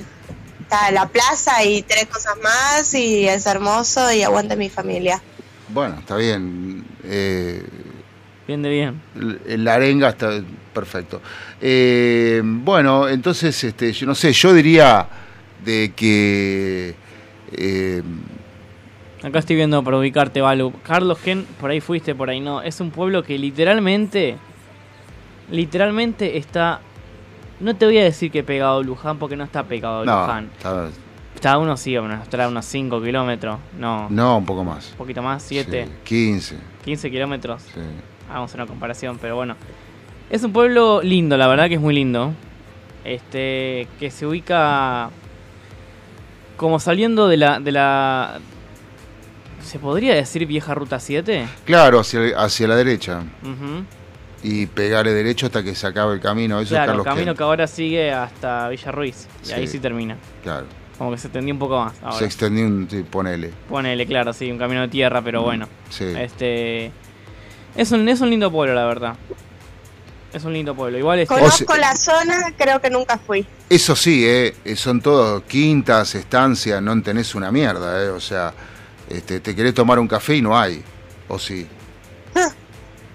está la plaza y tres cosas más, y es hermoso y aguanta mi familia. Bueno, está bien. Eh, Bien de bien. la arenga está perfecto. Eh, bueno, entonces, este, yo no sé, yo diría de que... eh, Acá estoy viendo para ubicarte, Balu. Carlos Ken, por ahí fuiste, por ahí no. Es un pueblo que literalmente, literalmente está... No te voy a decir que pegado a Luján porque no está pegado a no, Luján. está- Está a unos, sí, a unos, estará a unos 5 kilómetros. No, no, un poco más. un poquito más, 7, Sí, 15. 15 kilómetros. sí. Hagamos una comparación, pero bueno. Es un pueblo lindo, la verdad que es muy lindo. Este, que se ubica como saliendo de la, de la... ¿Se podría decir vieja ruta 7? Claro, hacia, hacia la derecha. Ujú. Y pegarle derecho hasta que se acabe el camino. Eso Claro, es Carlos camino Kent. que ahora sigue hasta Villa Ruiz. Y Sí. ahí sí termina. Claro. Como que se extendió un poco más. Ahora. Se extendió un... sí, ponele. Ponele, claro, sí, un camino de tierra, pero bueno. Mm, Sí. Este. Es un, es un lindo pueblo, la verdad. Es un lindo pueblo. Igual es. Conozco la zona, creo que nunca fui. Eso sí, eh, eh, son todos quintas, estancias, no tenés una mierda, eh, o sea, este, te querés tomar un café y no hay, o sí.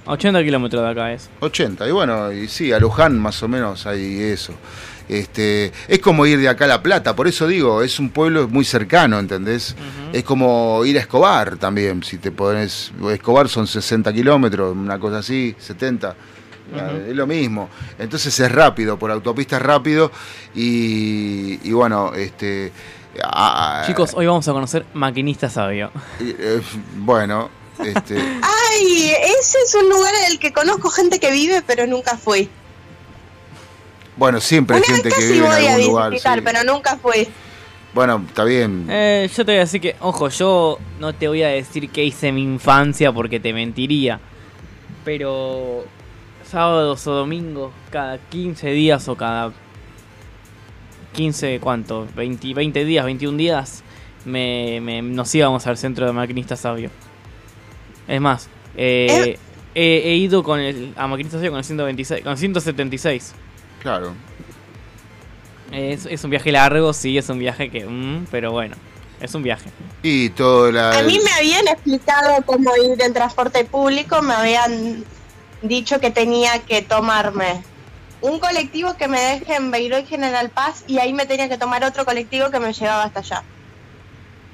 80 kilómetros de acá es. 80, y bueno, y sí, a Luján más o menos hay eso. Este, es como ir de acá a La Plata, por eso digo, es un pueblo muy cercano, ¿entendés? Es como ir a Escobar también, si te pones, Escobar son 60 kilómetros, una cosa así, 70. Es lo mismo. Entonces es rápido, por autopista es rápido. Y, y bueno, este. Chicos, hoy vamos a conocer Maquinista Sabio. eh, bueno, este. Ay, ese es un lugar en el que conozco gente que vive, pero nunca fui. Bueno, siempre hay gente que vive en a algún lugar. visitar, sí. pero nunca fui. Bueno, está bien. Eh, yo te voy a decir que, ojo, yo no te voy a decir que hice mi infancia porque te mentiría. Pero sábados o domingos, cada 15 días o cada 15, ¿cuánto? 20, 20 días, 21 días, me, me- nos íbamos al centro de maquinista sabio. Es más, eh, he, he ido con el, a maquinista con el 126, con el 176. Claro. Es, es un viaje largo, sí, es un viaje que... mm, pero bueno, es un viaje. Y todo la. A mí me habían explicado cómo ir en transporte público, me habían dicho que tenía que tomarme un colectivo que me deje en Beiró y General Paz y ahí me tenía que tomar otro colectivo que me llevaba hasta allá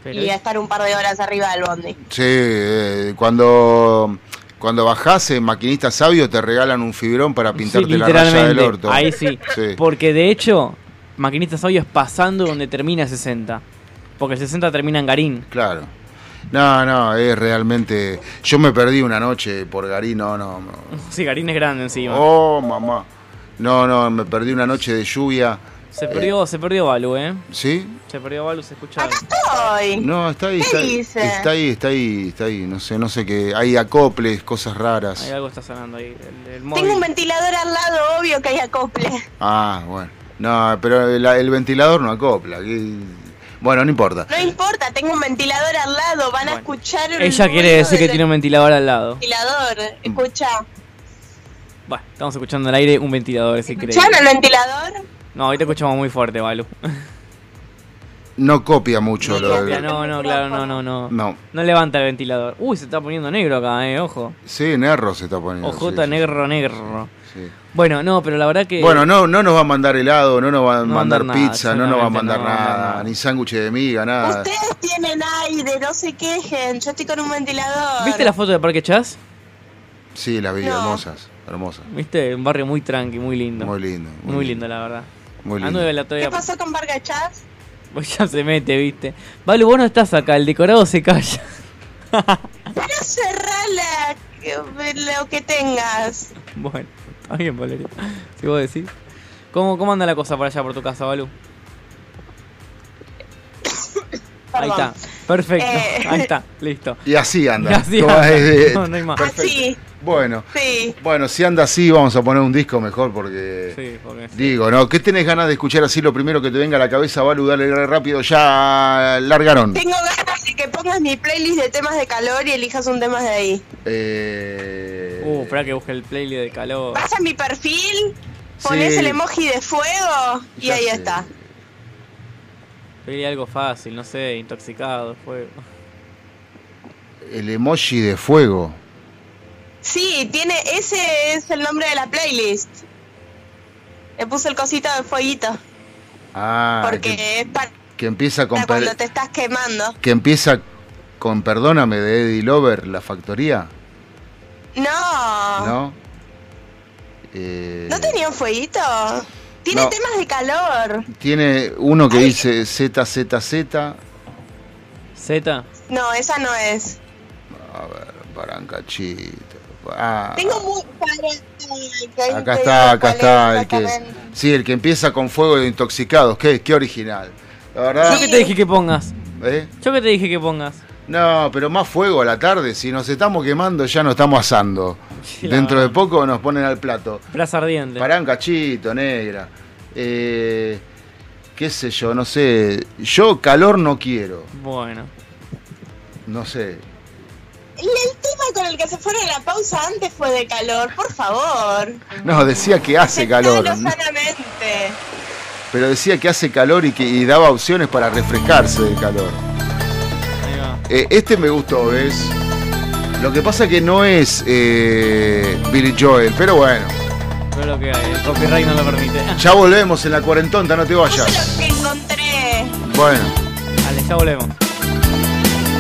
Pero y estar un par de horas arriba del bondi. Sí, eh, cuando. Cuando bajás en Maquinista Sabio te regalan un fibrón para pintarte Sí, la raya del orto. Ahí sí. Sí. Porque de hecho, Maquinista Sabio es pasando donde termina 60. Porque el 60 termina en Garín. Claro. No, no, es realmente. Yo me perdí una noche por Garín, no, no. no. Sí, Garín es grande encima. Oh, mamá. No, no, me perdí una noche de lluvia. Se perdió, se perdió Balu, ¿eh? ¿Sí? Se perdió Balu, se escucha. Estoy. No, está ahí, ¿Qué está ahí, dice? está ahí, está ahí, está ahí. No sé, no sé qué. Hay acoples, cosas raras. Hay algo está sonando ahí. El, el móvil. Tengo un ventilador al lado, obvio que hay acople. Ah, bueno. No, pero el, el ventilador no acopla. que- Bueno, no importa. No importa, tengo un ventilador al lado, van a escuchar el Ella quiere decir que tiene un ventilador al lado. ventilador. Escucha, Bueno, estamos escuchando al aire un ventilador, es increíble. ¿escucharon el ventilador? No, ahorita escuchamos muy fuerte, Balu. No copia mucho lo Copia, del- No, no, claro, no, no, no. No. No levanta el ventilador. Uy, se está poniendo negro acá, eh, ojo. Sí, Nerro se está poniendo. Ojota sí, sí, negro, negro. sí. Bueno, no, pero la verdad que. Bueno, no, no nos va a mandar helado, no nos va a No mandar mandar nada, pizza, no nos va a mandar no nada, ni sándwich de miga, nada. Ustedes tienen aire, no se quejen. Yo estoy con un ventilador. ¿Viste la foto de Parque Chas? Sí, las vi, No. hermosas, hermosas. ¿Viste? Un barrio muy tranqui, muy lindo. Muy lindo. Muy, lindo, la verdad. Muy A lindo. 9 de la ¿Qué pasó con Vargas? Pues ya se mete, ¿viste? Vale, vos no estás acá, el decorado se calla. Pero cerrala lo que tengas. Bueno, está bien, Valeria. Si vos decís. ¿Cómo, ¿Cómo anda la cosa por allá por tu casa, Balu? Ahí está. Perfecto. Eh. Ahí está. Listo. Y así anda. Y así anda. No, no hay más. Así, Bueno, sí. bueno, si anda así, vamos a poner un disco mejor porque. Sí, porque. Digo, ¿no? ¿Qué tenés ganas de escuchar así lo primero que te venga a la cabeza, Balu? Dale rápido, ya largaron. Tengo ganas de que pongas mi playlist de temas de calor y elijas un tema de ahí. Eh... Uh, espera que busque el playlist de calor. Vas a mi perfil, pones Sí. el emoji de fuego y Ya ahí sé. está. Pedí algo fácil, no sé, intoxicado, fuego. El emoji de fuego. Sí, tiene, ese es el nombre de la playlist. Le puse el cosito de fueguito, Ah, porque que, es para que empieza con cuando te estás quemando. que empieza con Perdóname de Eddie Lover, la factoría, No, no, ¿no? Eh, tenía un fueguito. Tiene No. temas de calor. Tiene uno que dice ZZZ. Z. No, esa no es. A ver, Parancachito. Ah, Tengo muy... para- acá está, acá está es el que sí, el que empieza con fuego de intoxicados. Qué, qué original. La verdad. Yo que te dije que pongas. ¿eh? Yo que te dije que pongas. No, pero más fuego a la tarde. Si nos estamos quemando, ya nos estamos asando. Sí, Dentro de poco nos ponen al plato. Brasa ardiente. Pará un cachito, negra. Eh, qué sé yo, no sé. Yo calor no quiero. Bueno. No sé. El, el tema con el que se fueron a la pausa antes fue de calor, por favor. No, decía que hace calor. Sanamente. Pero decía que hace calor y que y daba opciones para refrescarse del calor. Eh, este me gustó, ¿ves? Lo que pasa que no es eh, Billy Joel, pero bueno. Pero lo que hay, el copyright no lo permite. Ya volvemos en la cuarentonta, no te vayas. lo que encontré. Bueno, Dale, ya volvemos.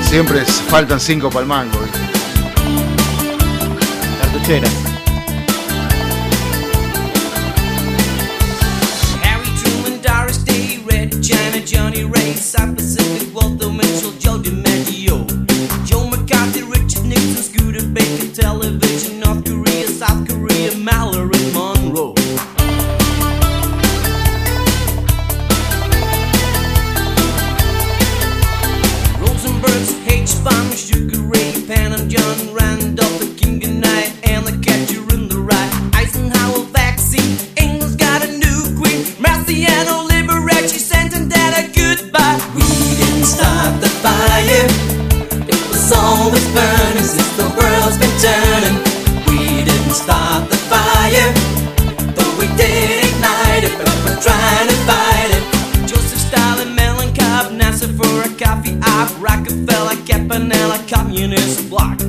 Siempre es- faltan cinco para el mango. ¿viste? Cartuchera. Harry Truman, Doris Day, Red China, Johnny Ray, South Pacific, Walter Mitchell, Joe DiMaggio, Joe McCarthy, Richard Nixon, Scooter Baker, Television, North Korea, South Korea, Mallory Monroe. Sugar Ray, Pan, John Randolph, the King and the Catcher in the Rye. Eisenhower vaccine, England's got a new queen. Liberace a goodbye. We didn't start the fire, it was always burning since the world's been turning. We didn't start the fire, but we did ignite it, but we're trying. Campanella communist block.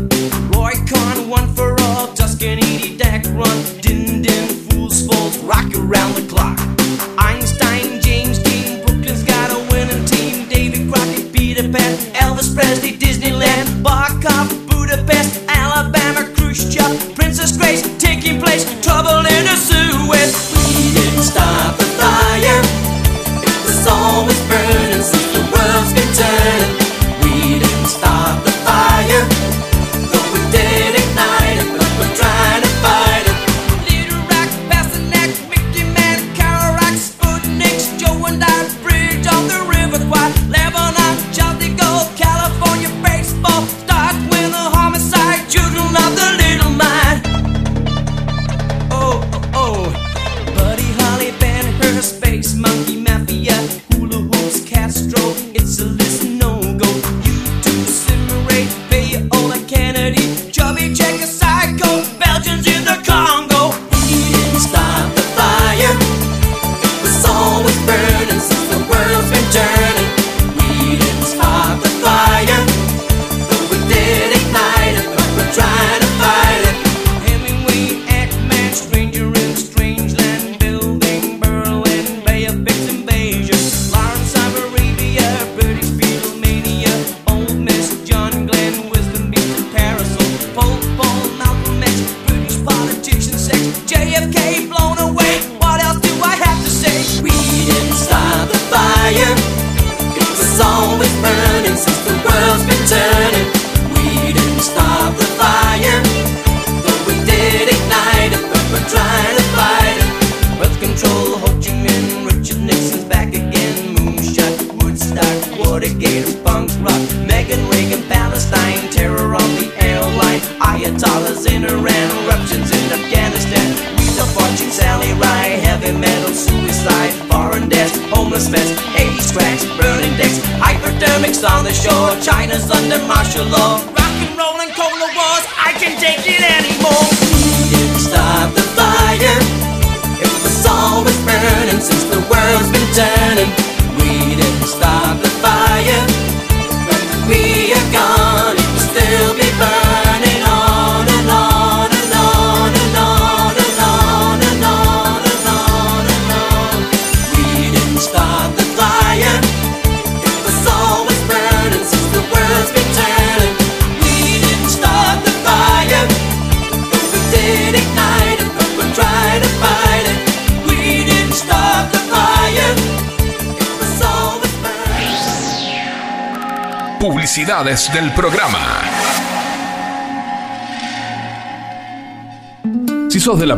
Roy Khan, one for all, Tuscan 80 deck run. Din din, fools, fools, rock around the clock.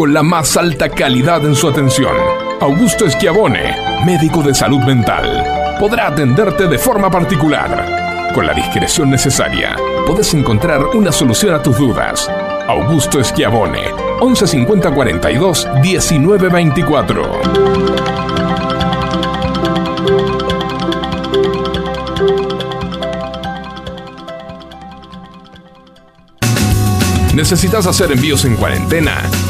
Con la más alta calidad en su atención, Augusto Esquiabone, médico de salud mental, podrá atenderte de forma particular. Con la discreción necesaria, podés encontrar una solución a tus dudas. Augusto Esquiabone, 1150 42 1924. ¿Necesitas hacer envíos en cuarentena?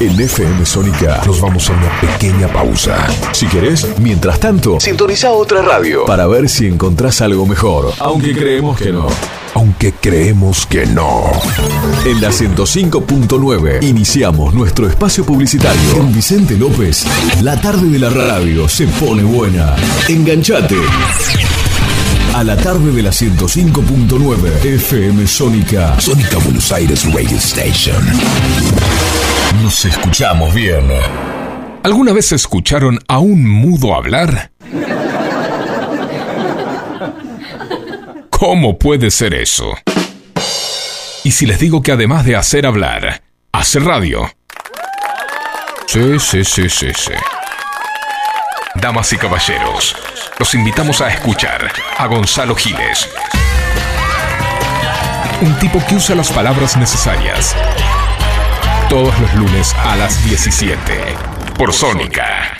En FM Sónica nos vamos a una pequeña pausa. Si querés, mientras tanto, sintoniza otra radio para ver si encontrás algo mejor. Aunque creemos que no. Aunque creemos que no. En la 105.9 iniciamos nuestro espacio publicitario. En Vicente López, la tarde de la radio se pone buena. Enganchate. A la tarde de la 105.9 FM Sónica. Sónica Buenos Aires Radio Station. Nos escuchamos bien. ¿Alguna vez escucharon a un mudo hablar? ¿Cómo puede ser eso? Y si les digo que además de hacer hablar, hace radio. Sí, sí, sí, sí, sí. Damas y caballeros, los invitamos a escuchar a Gonzalo Giles. Un tipo que usa las palabras necesarias. Todos los lunes a las 17. Por Sónica.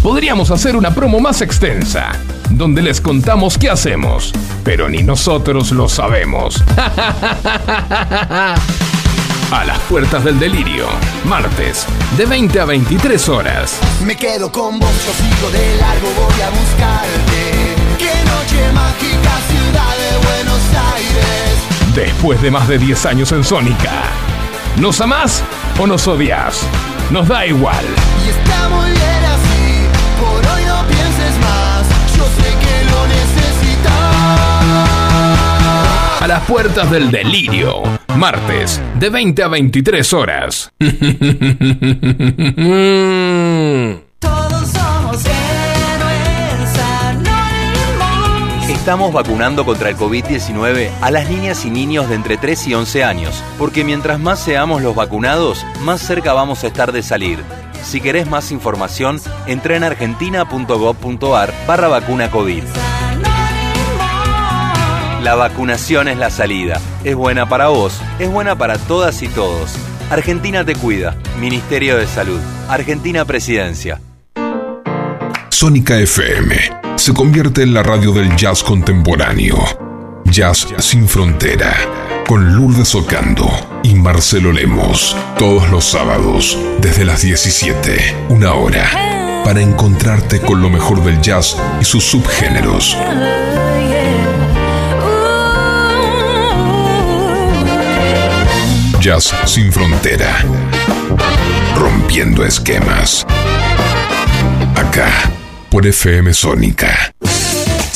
Podríamos hacer una promo más extensa, donde les contamos qué hacemos, pero ni nosotros lo sabemos. A las puertas del delirio, martes, de 20 a 23 horas. Me quedo con vos, yo sigo de largo, voy a buscarte. Qué noche mágica, ciudad de Buenos Aires. Después de más de 10 años en Sónica. ¿Nos amás o nos odias? Nos da igual. Y está muy bien así, las puertas del delirio, martes, de 20 a 23 horas. Todos somos héroes anónimos. Estamos vacunando contra el COVID-19 a las niñas y niños de entre 3 y 11 años, porque mientras más seamos los vacunados, más cerca vamos a estar de salir. Si querés más información, entra en argentina.gov.ar barra vacuna COVID. La vacunación es la salida. Es buena para vos, es buena para todas y todos. Argentina te cuida. Ministerio de Salud. Argentina Presidencia. Sónica FM se convierte en la radio del jazz contemporáneo. Jazz sin frontera. Con Lourdes Ocando y Marcelo Lemos. Todos los sábados, desde las 17, una hora. Para encontrarte con lo mejor del jazz y sus subgéneros. Jazz sin frontera. Rompiendo esquemas. Acá, por FM Sónica.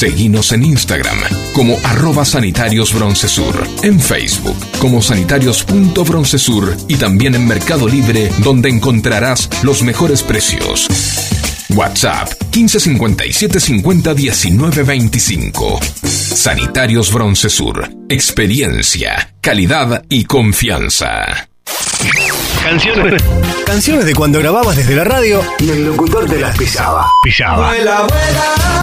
Seguinos en Instagram como arroba sanitarios broncesur, en Facebook como sanitarios.broncesur y también en Mercado Libre donde encontrarás los mejores precios. WhatsApp 1557 50 19 25. Sanitarios Broncesur. Experiencia, calidad y confianza. Canciones. Canciones de cuando grababas desde la radio y el locutor te las pisaba. Pisaba. Vuela, vuela.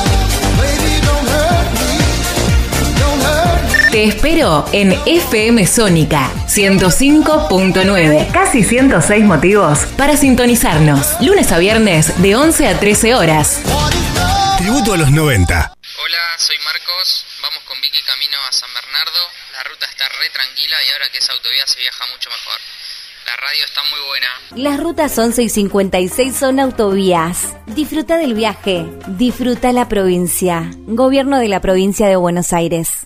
Te espero en FM Sónica 105.9. Casi 106 motivos para sintonizarnos. Lunes a viernes de 11 a 13 horas. Tributo a los 90. Hola, soy Marcos. Vamos con Vicky camino a San Bernardo. La ruta está re tranquila y ahora que es autovía se viaja mucho mejor. La radio está muy buena. Las rutas 11 y 56 son autovías. Disfruta del viaje. Disfruta la provincia. Gobierno de la provincia de Buenos Aires.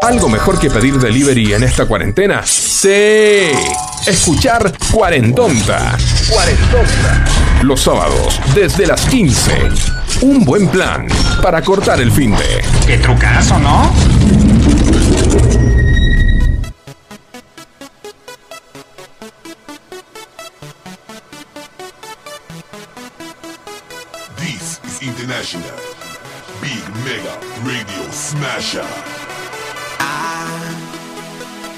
¿Algo mejor que pedir delivery en esta cuarentena? Sí. Escuchar Cuarentonta. Cuarentonta. Los sábados, desde las 15. Un buen plan para cortar el fin de. Qué trucazo, ¿no? This is International Big Mega Radio Smasher.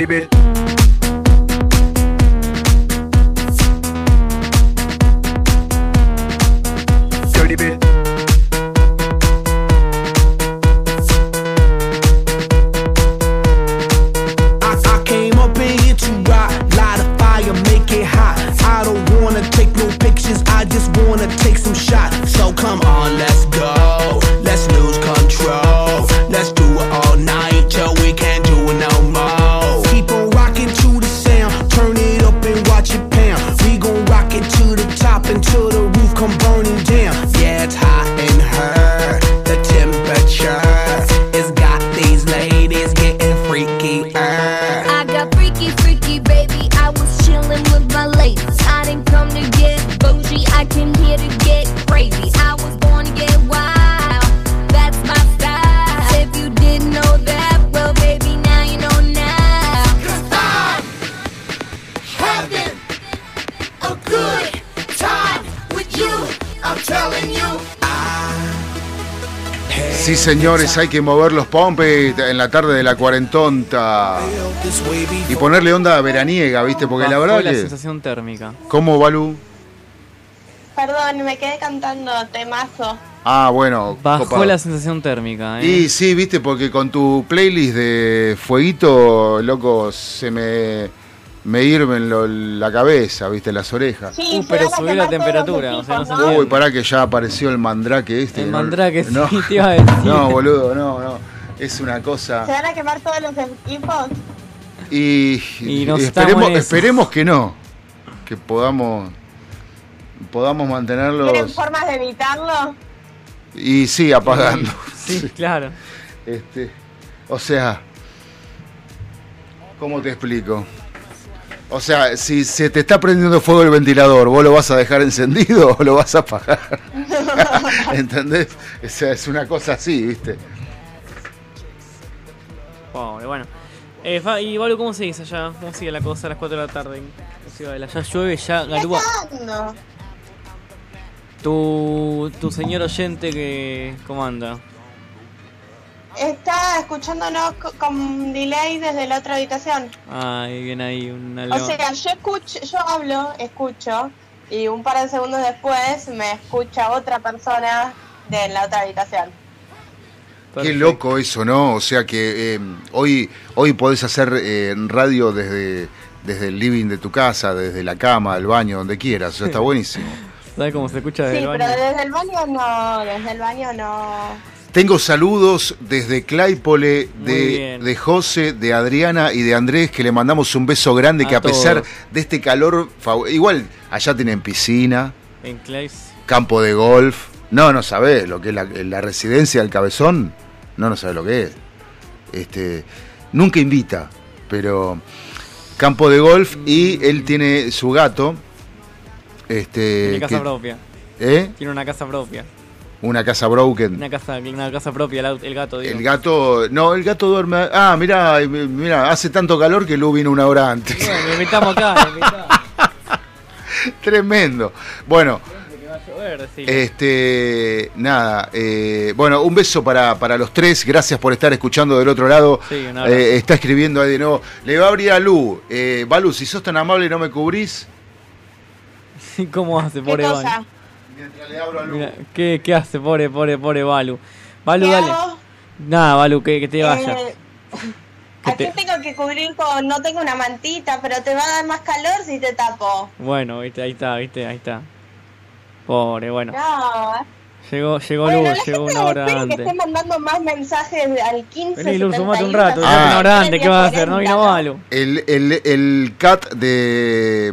the bed. Señores, hay que mover los pompes en la tarde de la cuarentonta. Y ponerle onda veraniega, ¿viste? Porque la verdad la que... sensación térmica. ¿Cómo, Balú? Perdón, me quedé cantando temazo. Ah, bueno. Bajó copado. la sensación térmica, ¿eh? Y sí, viste, porque con tu playlist de Fueguito, loco, se me, me hirven lo- la cabeza, viste, las orejas. Sí, Uh, pero subió la temperatura, o sea, no se entiende. Uy, pará que ya apareció el mandrake este. El ¿no? mandrake, sí, no. te iba a decir. No, boludo, no, no. Es una cosa... ¿Se van a quemar todos los equipos? Y, Y esperemos, que no. Que podamos podamos ¿Tienen mantenerlos formas de evitarlo? y sí apagando. Sí, claro. Este, o sea, ¿cómo te explico? O sea, si se te está prendiendo fuego el ventilador, ¿vos lo vas a dejar encendido o lo vas a apagar? ¿Entendés? O sea, es una cosa así, ¿viste? Pobre, bueno. Eh, Fa- y Balu, ¿cómo seguís allá? ¿Cómo sigue la cosa a las 4 de la tarde en? Ya llueve, ya garúa. Tu, tu señor oyente que. ¿Cómo anda? Está escuchándonos co- con delay desde la otra habitación. Ay, viene ahí una O sea, yo escucho, yo hablo, escucho, y un par de segundos después me escucha otra persona de la otra habitación. Qué loco eso, ¿no? O sea que eh, hoy, hoy podés hacer eh, radio desde, desde el living de tu casa, desde la cama, el baño, donde quieras. Eso está buenísimo. ¿Sabes cómo se escucha Sí, desde el pero baño? desde el baño no, desde el baño no. Tengo saludos desde Claypole de, José, de Adriana y de Andrés, que le mandamos un beso grande, que A pesar de este calor, igual allá tienen piscina, En Clays. campo de golf. No, no sabés lo que es la, la residencia del cabezón. No, no sabés lo que es. Este, nunca invita, pero campo de golf y él tiene su gato. Este, Tiene casa que- propia. ¿Eh? Tiene una casa propia. Una casa broken. Una casa, una casa propia, el, gato, digo. El gato, no, el gato duerme. Ah, mira, mira, hace tanto calor que Lu vino una hora antes. Bueno, lo invitamos acá, lo invitamos. Tremendo. Bueno, este, nada, eh, bueno, un beso para, para los tres. Gracias por estar escuchando del otro lado. Sí. Eh, está escribiendo ahí de nuevo. Le va a abrir a Lu. Eh, Balu, si sos tan amable y no me cubrís. ¿Cómo hace, pobre Balu? cosa? Mira, ¿qué, ¿Qué hace, pobre, pobre, pobre Balu? Balu, ¿Qué dale. hago? Nada, Balu, que, que te vayas. Eh, Que ¿A qué te- tengo que cubrir con.? No tengo una mantita, pero te va a dar más calor si te tapo. Bueno, viste, ahí está, viste, ahí está. Pobre, bueno. No. Llegó, llegó Bueno, Lu, la llegó una hora que antes. esté mandando más mensajes al 15. Vení, Lu, sumate un 71, rato, Ah. una hora antes, ¿qué vas a hacer? No vino 40, Balu. El, el, el cat de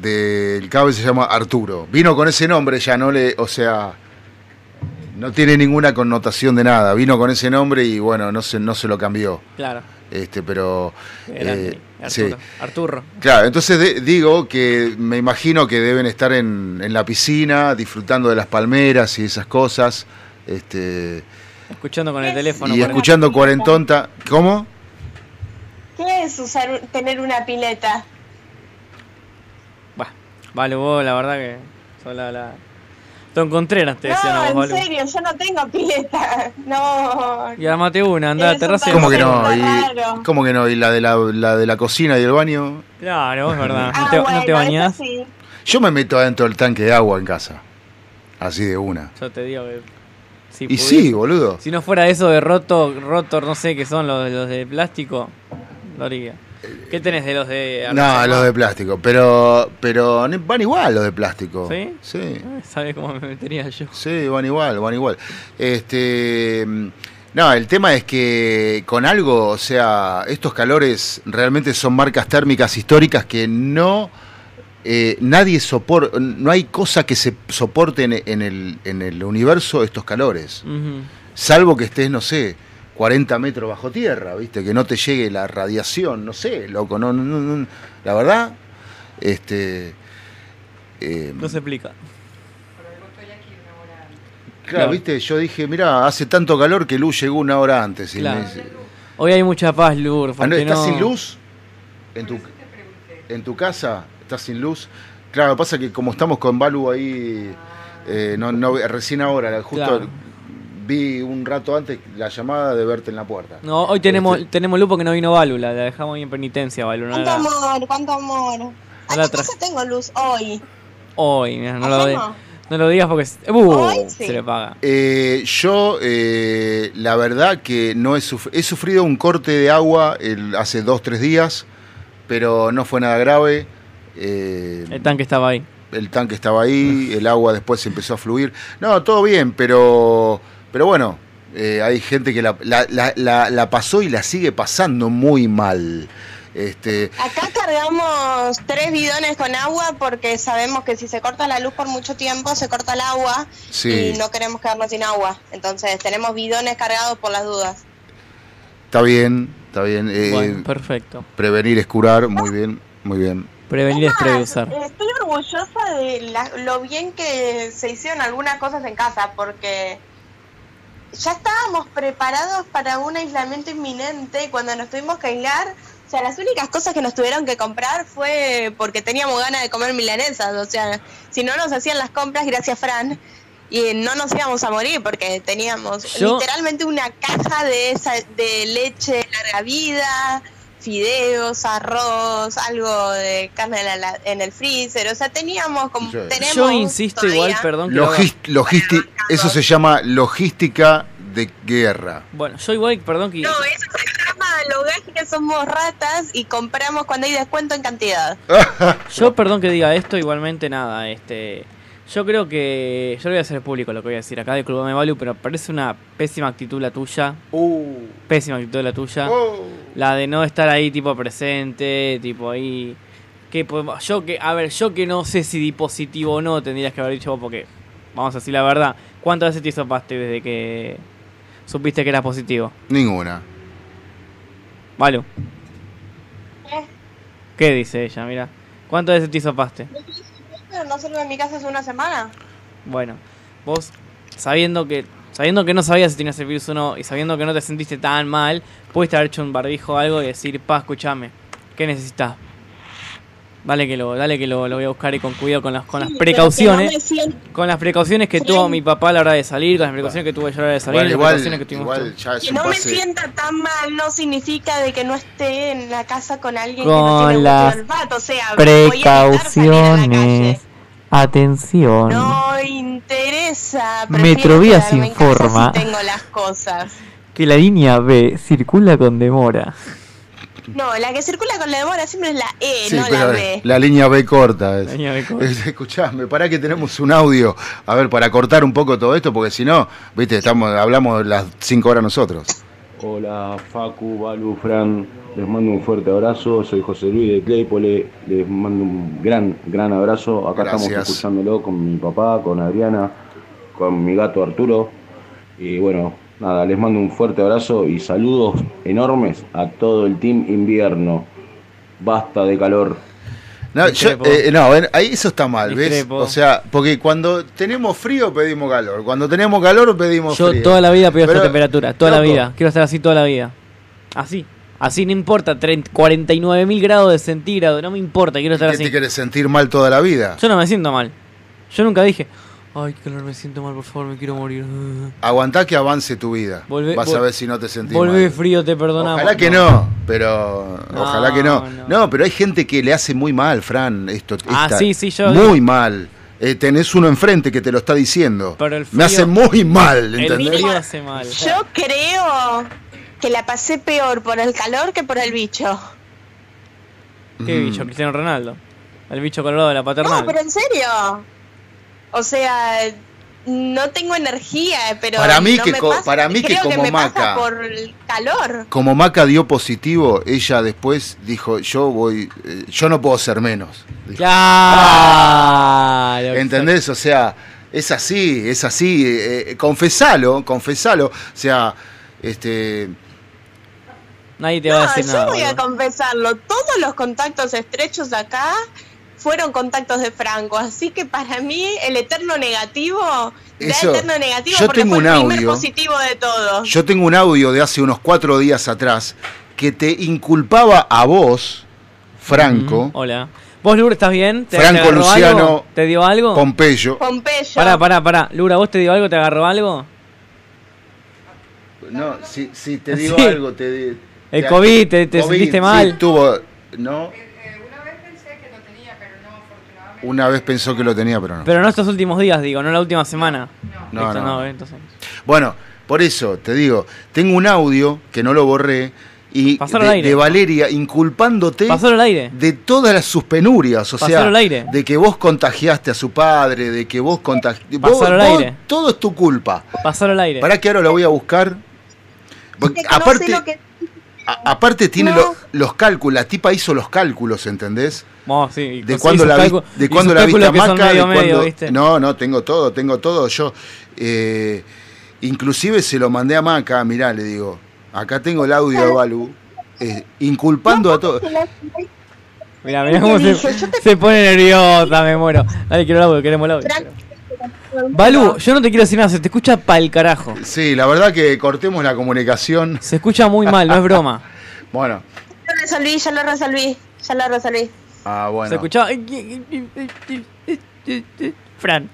del cabe se llama Arturo. Vino con ese nombre, ya no le, o sea, no tiene ninguna connotación de nada. Vino con ese nombre y bueno, no se, no se lo cambió. Claro. Este, pero eh, sí. Arturo. Arturo. Claro, entonces de- digo que me imagino que deben estar en, en la piscina, disfrutando de las palmeras y esas cosas, este, Escuchando con el teléfono. y escuchando cuarentonta. ¿Cómo? ¿Qué es usar, un- tener una pileta? Balu, vos, la verdad que sos la... la... Don Contreras te decían a No, en serio, yo no tengo pileta. No. Y armate una, andá a la terraza ¿Cómo que no? Raro. ¿Y, ¿Cómo que no? ¿Y la de la, la de la cocina y el baño? Claro, es verdad. Ah, ¿No te, no bueno, te bañás? sí. Yo me meto adentro del tanque de agua en casa. Así de una. Yo te digo que... Si Y pudiese- sí, boludo. Si no fuera eso de roto, rotor, no sé qué son los, los de plástico, lo haría. ¿Qué tenés de los de No, los de plástico. Pero, pero van igual los de plástico. ¿Sí? Sí. ¿Sabes cómo me metería yo? Sí, van igual, van igual. Este. No, el tema es que con algo, o sea, estos calores realmente son marcas térmicas históricas que no. eh, nadie soporta. No hay cosa que se soporte en, en el, en el universo estos calores. Salvo que estés, no sé, 40 metros bajo tierra, ¿viste? Que no te llegue la radiación, no sé, loco, no, no, no, no. la verdad, este... eh, No se explica. claro, claro. ¿viste? Yo dije, mira, hace tanto calor que Luz llegó una hora antes. y Claro. me Hoy hay mucha paz, Lur. "Ah, no, ¿Estás no- sin luz? ¿En tu, ¿En tu casa? ¿Estás sin luz? Claro, pasa que como estamos con Balu ahí, eh, no, no, recién ahora, justo Claro. Vi un rato antes la llamada de verte en la puerta. No, hoy tenemos, Este- tenemos lupo que no vino Válula, la dejamos ahí en penitencia, Válula. No ¿Cuánto la- amor? ¿Cuánto amor? no ¿A la cosa tengo luz hoy? Hoy, mira, no, lo, no. no lo digas porque se- uh, Hoy sí. se le paga. Eh, yo, eh, la verdad que no he, suf- he sufrido un corte de agua el- hace dos, tres días, pero no fue nada grave. Eh, El tanque estaba ahí. el tanque estaba ahí, el agua después empezó a fluir. No, todo bien, pero, pero bueno, eh, hay gente que la, la- la- la- la pasó y la sigue pasando muy mal. Este, Acá cargamos tres bidones con agua porque sabemos que si se corta la luz por mucho tiempo se corta el agua Sí. y no queremos quedarnos sin agua. Entonces tenemos bidones cargados por las dudas. está bien, está bien. eh, Bueno, perfecto. prevenir es curar, muy bien, muy bien. Prevenir es preusar. Estoy orgullosa de la- lo bien que se hicieron algunas cosas en casa porque ya estábamos preparados para un aislamiento inminente cuando nos tuvimos que aislar. O sea, las únicas cosas que nos tuvieron que comprar fue porque teníamos ganas de comer milanesas. O sea, si no nos hacían las compras, gracias Fran, y no nos íbamos a morir porque teníamos Yo- literalmente una caja de esa de leche larga vida, fideos, arroz, algo de carne en, la- en el freezer, o sea, teníamos como Sí. tenemos Yo insisto todavía. igual, perdón que lo haga- Logis- logisti- eso se llama logística de guerra. Bueno, yo igual, perdón que... No, eso se llama lo que somos ratas y compramos cuando hay descuento en cantidad. Yo, perdón que diga esto, igualmente nada, este... Yo creo que... Yo lo voy a hacer público lo que voy a decir acá de Club Me Value, pero parece una pésima actitud la tuya. Pésima actitud la tuya. La de no estar ahí tipo presente, tipo ahí... Que podemos- yo que, a ver, yo que no sé si di positivo o no, tendrías que haber dicho vos porque, vamos a decir la verdad, ¿cuántas veces te hizo paste desde que supiste que era positivo? Ninguna. Vale. ¿Qué? ¿Qué dice ella? Mira. ¿Cuántas veces te hizo paste? Pero no salgo de mi casa hace una semana. Bueno, vos sabiendo que sabiendo que no sabías si tenías el virus o no y sabiendo que no te sentiste tan mal, pudiste haber hecho un barbijo o algo y decir, pa, escúchame, ¿qué necesitas? Dale que lo, dale que lo, lo voy a buscar y con cuidado con las, con las Sí, precauciones. que no me siento- Con las precauciones que tuvo mi papá a la hora de salir, con las precauciones que tuve yo a la hora de salir, Bueno, las igual- precauciones que tuvimos igual ya es Que un no me pase. sienta tan mal no significa de que no esté en la casa con alguien que Con no tiene las olfato. O sea, voy a. Precauciones. Atención. No interesa. Metrovías informa. si tengo las cosas. Que la línea B circula con demora. No, la que circula con la demora siempre es la E, Sí, no la B. la línea B corta. Es. La línea B corta. Es- escuchame, para que tenemos un audio. A ver, para cortar un poco todo esto, porque si no, viste, estamos, hablamos las cinco horas nosotros. Hola Facu, Balu, Fran, les mando un fuerte abrazo, soy José Luis de Claypole, les mando un gran, gran abrazo, acá Gracias. estamos escuchándolo con mi papá, con Adriana, con mi gato Arturo, y bueno, nada, les mando un fuerte abrazo y saludos enormes a todo el team invierno, basta de calor. No, yo, eh, no, ahí eso está mal, ¿ves? O sea, porque cuando tenemos frío pedimos calor, cuando tenemos calor pedimos Yo frío. toda la vida pido esta temperatura, toda la vida. Quiero estar así toda la vida. Así. Así no importa, 49 mil grados de centígrado, no me importa, quiero estar ¿Qué así. te quieres sentir mal toda la vida? Yo no me siento mal. Yo nunca dije, ay, qué calor, me siento mal, por favor, me quiero morir. Aguantá que avance tu vida. Volvé- Vas a ver si no te sentís Volvé mal. frío, te perdonamos. Ojalá que no, pero No, ojalá que no. no. no. pero hay gente que le hace muy mal, Fran, esto. Ah, esta- sí, sí, yo- Muy mal. Eh, tenés uno enfrente que te lo está diciendo. Pero el Me hace frío- muy mal, El ¿entendés? frío hace mal. Yo creo que la pasé peor por el calor que por el bicho. ¿Qué Mm. bicho? Cristiano Ronaldo. El bicho colorado de la paternal. No, pero en serio. O sea, no tengo energía, pero Para mí no que me co- pasa- para mí que creo como me Maca. pasa por el calor. Como Maca dio positivo, ella después dijo, yo voy, eh, yo no puedo ser menos. Dijo. Claro. ¿Entendés? O sea, es así, es así. eh, eh, confesalo, confesalo. O sea, este... Nadie te va a No, decir yo nada. voy a confesarlo. Todos los contactos estrechos acá fueron contactos de Franco. Así que para mí el eterno negativo Eso, eterno negativo yo porque tengo fue un el primer audio. positivo de todos. Yo tengo un audio de hace unos cuatro días atrás que te inculpaba a vos, Franco, Mm, Hola. ¿Vos, Lura, estás bien? ¿Te, Franco te Luciano algo? ¿Te dio algo? Pompeyo. Pompeyo. Pará, pará, pará. Lura, ¿vos te dio algo? ¿Te agarró algo? No, si, si te digo Sí. algo, te... El te- COVID, ¿te- te sentiste sí, mal? tuvo, ¿no? Una vez pensó que lo tenía, pero no. Pero no estos últimos días, digo, no la última semana. No, Esto no. entonces. Bueno, por eso te digo, tengo un audio que no lo borré y de, al aire. de Valeria inculpándote aire. de todas las sus penurias, o Pasalo sea, al aire. de que vos contagiaste a su padre, de que vos contagiaste, Pasalo al aire. todo es tu culpa. Pasalo al aire. Para que ahora lo voy a buscar. Porque Que no sé aparte, lo que- a- aparte tiene No. lo- los cálculos, la tipa hizo los cálculos, ¿entendés? Sí, De y la, vi- de sus la viste Maca, de medio, medio, cuándo- ¿viste? No, no, tengo todo, tengo todo. Yo, eh, inclusive se lo mandé a Maca, mirá, le digo, acá tengo el audio de Balu, eh, inculpando a todos. Mirá, mirá cómo se, se pone nerviosa, me muero. Dale, quiero el audio, queremos el audio. Balú, yo no te quiero decir nada, se te escucha pa'l carajo. Sí, la verdad que cortemos la comunicación. Se escucha muy mal, no es broma. Bueno, Ya lo resolví, ya lo resolví, ya lo resolví. ah, bueno. Se escuchaba. Fran.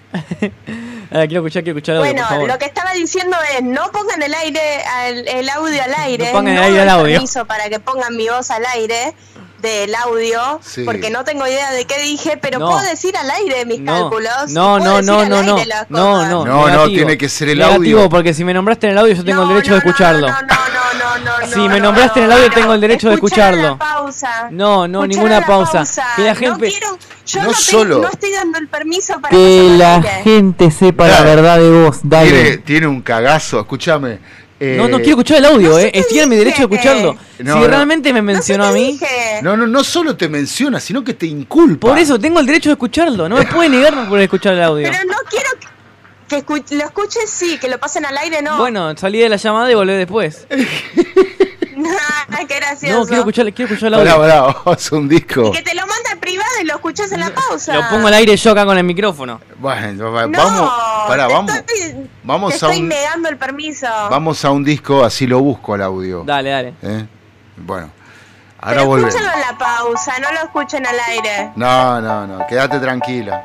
Ahora quiero escuchar, quiero escuchar el audio, Bueno, por favor. lo que estaba diciendo es no pongan el aire, al- el audio al aire, No pongan el no aire al audio. permiso para que pongan mi voz al aire del audio, Sí. porque no tengo idea de qué dije, pero No. puedo decir al aire mis No, cálculos. no, no, no, no, no, no, no, No, no, tiene que ser el Negativo, audio. porque si me nombraste en el audio yo tengo el derecho de escucharlo. No, no, no, no, Si no, me no, nombraste en el no, audio no. tengo el derecho de escucharlo. la pausa. No, no, ninguna pausa. Que la gente, No quiero, yo No solo- no estoy dando el permiso para que la gente sepa la verdad de vos. Tiene, Dale. tiene un cagazo, escúchame. Eh, No, no quiero escuchar el audio, eh. Estoy en mi derecho de escucharlo. No, si no. realmente me mencionó a mí, Dije, No, no, no solo te menciona, sino que te inculpa. por eso tengo el derecho de escucharlo. No me puede negarme por escuchar el audio. Pero no quiero que, que escu- lo escuches, sí, que lo pasen al aire, no. Bueno, salí de la llamada y volví después. qué gracioso. No, quiero escuchar, quiero escuchar el audio. pará, vamos hacer un disco. Que te lo manda en privado y lo escuchas en la pausa. Lo pongo al aire yo acá con el micrófono. Bueno, va- No, vamos, pará, te vamos. estoy- Vamos Te a estoy un negando el permiso. vamos a un disco, así lo busco al audio. Dale, dale. ¿Eh? Bueno, ahora Pero volvemos. escúchalo en la pausa, no lo escuchen al aire. No, no, no, quédate tranquila.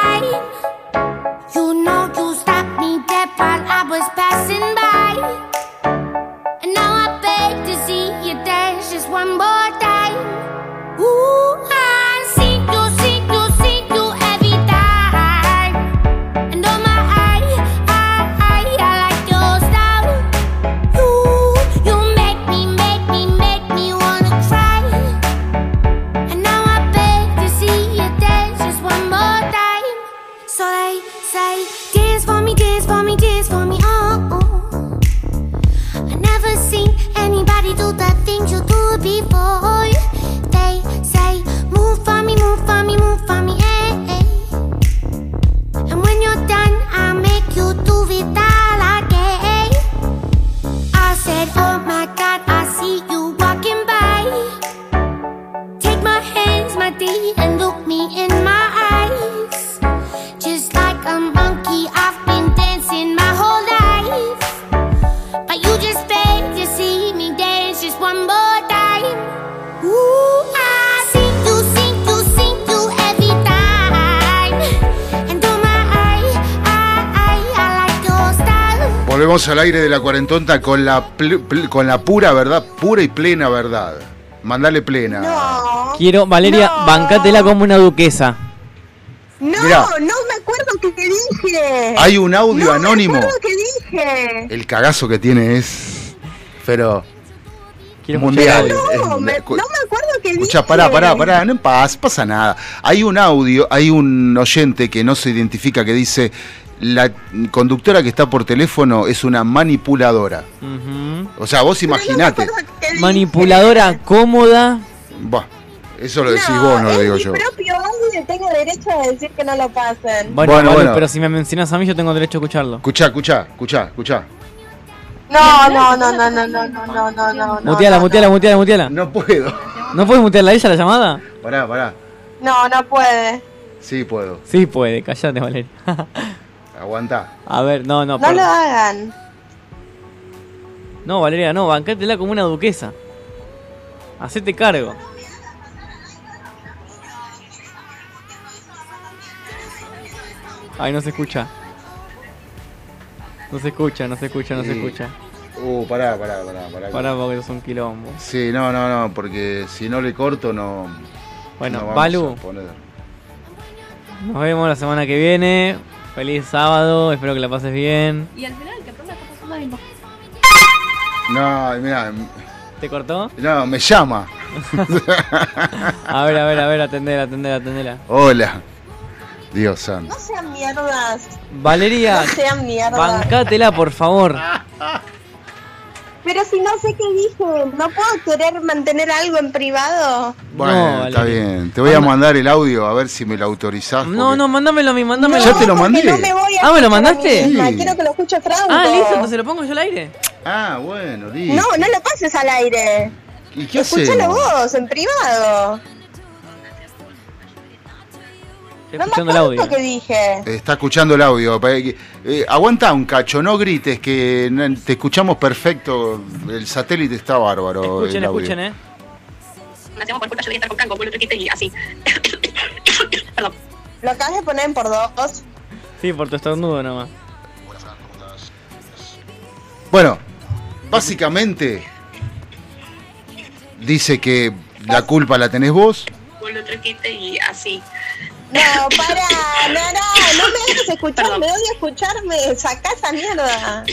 Al aire de la cuarentonta con la pl- pl- con la pura verdad, pura y plena verdad. Mandale plena. Quiero, Valeria, bancátela como una duquesa. No, Mirá. no me acuerdo qué dije. Hay un audio no anónimo. Me acuerdo qué dije. El cagazo que tiene es. Pero. Quiero mundial. No, me, no me acuerdo qué dije. Escucha, pará, pará, pará, no pasa, pasa nada. Hay un audio, hay un oyente que no se identifica que dice la conductora que está por teléfono es una manipuladora. O sea, vos imaginate. Manipuladora cómoda. Buah, eso lo decís vos, no lo digo Mi yo. propio audio tengo derecho a decir que no lo pasen. Bueno, Bueno, Vale, bueno. pero si me mencionas a mí, yo tengo derecho a escucharlo. Escuchá, escuchá, escuchá, escuchá. No, no, no, no, no, no, no, no, no, no. muteala, muteala, muteala, muteala. No puedo. ¿No puedes mutearla a ella la llamada? Pará, pará. No, no puede. Sí, puedo. Sí puede, callate, Valeria. Aguantá. A ver, no, no, No lo hagan. No, Valeria, no, bancátela como una duquesa. Hacete cargo. Ay, no se escucha. No se escucha, no se escucha, no se escucha. Uh, pará, pará, pará, pará. Pará porque es un quilombo. Sí, no, no, no, porque si no le corto no. Bueno, no vamos Balu. a poner. Nos vemos la semana que viene. Feliz sábado, espero que la pases bien. Y al final, que pronto está pasando algo. No, mira, ¿Te cortó? no, me llama. A ver, a ver, a ver, atendela, atendela, atendela. Hola. Dios santo. No sean mierdas. Valeria, No sean mierdas. bancátela, por favor. Pero si no sé qué dije, ¿no puedo querer mantener algo en privado? Bueno, No, está bien. Te voy a mandar el audio a ver si me lo autorizás. No, porque- no, mándamelo a mí, mándamelo. Ya te lo mandé. No me voy a Ah, ¿me lo mandaste? Sí. Quiero que lo escuche Franco. Ah, listo, entonces lo pongo yo al aire. Ah, bueno, listo. No, no lo pases al aire. ¿Y qué Escúchalo hacemos? vos, en privado. No me escuchando el audio. qué dije. Está escuchando el audio. eh, aguanta un cacho, no grites, que te escuchamos perfecto. El satélite está bárbaro. Escuchen, el audio. escuchen, eh. Me hacemos por culpa, yo voy a estar con otro quite y así. Perdón. Lo acabas de poner en por dos. Sí, por tu estornudo nomás. Bueno, básicamente dice que la culpa la tenés vos. Por otro quite y así. No, pará, no, no, no me dejes escuchar, me odio escucharme, sacá esa mierda.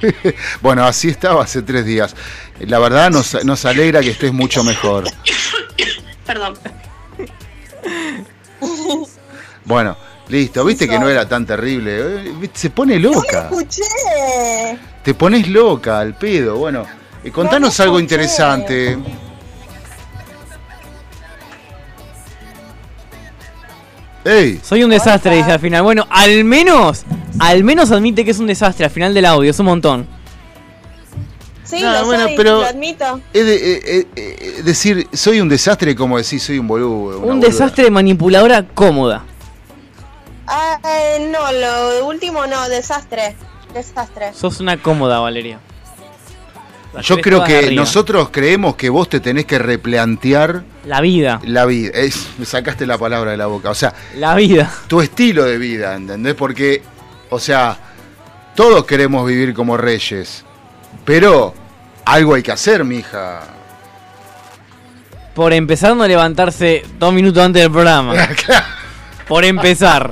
bueno, así estaba hace tres días. La verdad nos, nos alegra que estés mucho mejor. Perdón. Bueno, listo. Viste que no era tan terrible. Eh, viste, Se pone No loca. escuché. Te pones loca al pedo. Bueno, eh, contanos No algo interesante. ¡Ey! Soy un desastre, dice al final. Bueno, al menos al menos admite que es un desastre al final del audio, es un montón. Sí, No, lo bueno, soy, pero- lo admito. Es de- eh, eh, eh, decir, soy un desastre como decir soy un boludo. Un boluda. desastre de manipuladora cómoda. Ah, eh, no, lo último no, desastre. Desastre. Sos una cómoda, Valeria. Yo creo que arriba. nosotros creemos que vos te tenés que replantear La vida. la vida. Es, me sacaste la palabra de la boca. O sea, La vida. tu estilo de vida, ¿entendés? Porque, o sea, todos queremos vivir como reyes. Pero algo hay que hacer, mija. Por empezar no levantarse dos minutos antes del programa. Por empezar.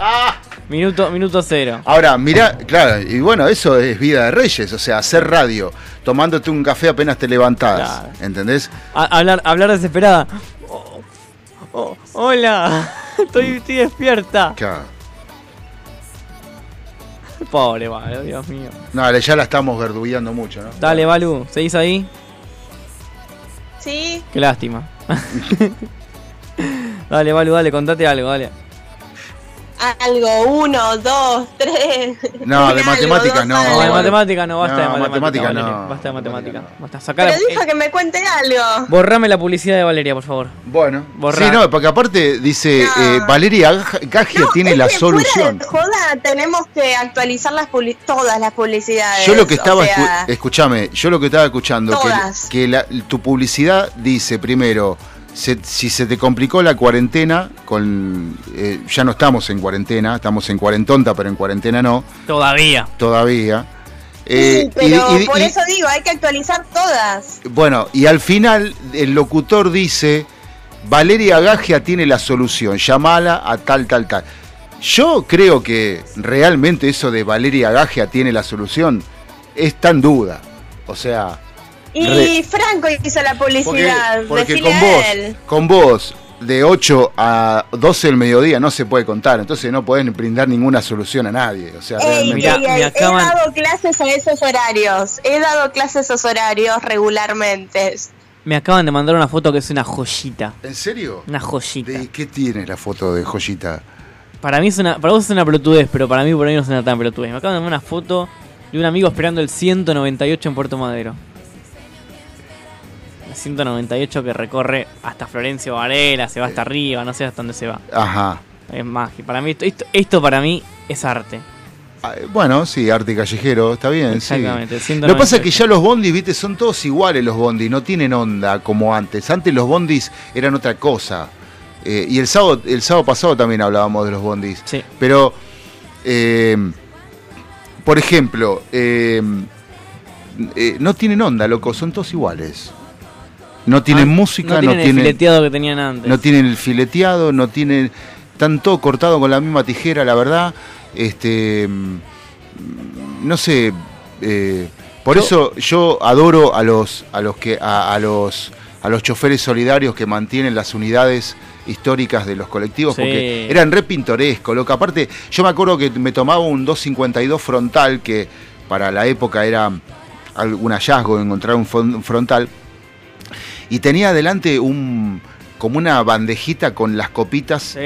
Minuto, minuto cero. Ahora, mira, claro, y bueno, eso es vida de reyes, o sea, hacer radio, tomándote un café apenas te levantás, ¿entendés? A- hablar, hablar desesperada. Oh, oh, hola, estoy, estoy despierta. Claro. Pobre, Vale, Dios mío. No, ya la estamos verdugueando mucho, ¿no? Dale, Balu, ¿seguís ahí? Sí, Qué lástima. dale, Balu, dale, contate algo, dale. Algo, uno, dos, tres. No, de Algo, matemáticas dos, no. No, de matemática no, basta No, de matemática. matemática no, Basta de matemática. Basta, sacala. Pero dijo que me cuente algo. Borrame la publicidad de Valeria, por favor. Bueno. Borra. Sí, no, porque aparte dice, eh, Valeria Gagia tiene Es la que fuera solución. de joda, tenemos que actualizar las publi- todas las publicidades. Yo lo que o estaba, sea, escu- escúchame, yo lo que estaba escuchando, que, que la- tu publicidad dice primero, se- si se te complicó la cuarentena, con eh, ya no estamos en cuarentena, estamos en cuarentonta, pero en cuarentena no, Todavía. todavía. sí, Eh, y- pero y- por y- eso digo, hay que actualizar todas. Bueno, y al final el locutor dice, Valeria Gagia tiene la solución, llamala a tal, tal, tal. Yo creo que realmente eso de Valeria Gagia tiene la solución está en duda. O sea, Y Re- Franco hizo la porque, publicidad. porque decile con vos, él. con vos de 8 a 12 del mediodía no se puede contar, entonces no podés brindar ninguna solución a nadie. O sea, Ey, realmente- ey, ey, He dado clases a esos horarios. He dado clases a esos horarios regularmente. Me acaban de mandar una foto que es una joyita. ¿En serio? Una joyita. ¿De qué tiene la foto de Joyita? Para mí es una, para vos es una pelotudez, pero para mí por ahí no es una tan pelotudez. Me acaban de mandar una foto de un amigo esperando el 198 en Puerto Madero. El 198 que recorre hasta Florencio Varela, se va hasta arriba, no sé hasta dónde se va. Ajá. Es magia. Para mí, esto, esto, esto para mí es arte. Ah, Bueno, sí, arte callejero, está bien. Exactamente, sí. Lo que pasa es que 198. ya los bondis, viste, son todos iguales los bondis, no tienen onda como antes. Antes los bondis eran otra cosa. Eh, y el sábado, el sábado pasado también hablábamos de los bondis. Sí. Pero, eh, por ejemplo, eh, eh, no tienen onda, loco, son todos iguales. No tienen Ah, música, no no tienen el fileteado que tenían antes. no tienen el fileteado, no tienen. Están todo cortado con la misma tijera, la verdad. Este. mm, No sé. eh, por Yo- eso yo adoro a los. a los que. a, a los. a los choferes solidarios que mantienen las unidades históricas de los colectivos, Sí. porque eran re pintorescos, loco. Aparte, yo me acuerdo que me tomaba un 252 frontal, que para la época era algún hallazgo encontrar un fron- frontal, y tenía adelante un como una bandejita con las copitas.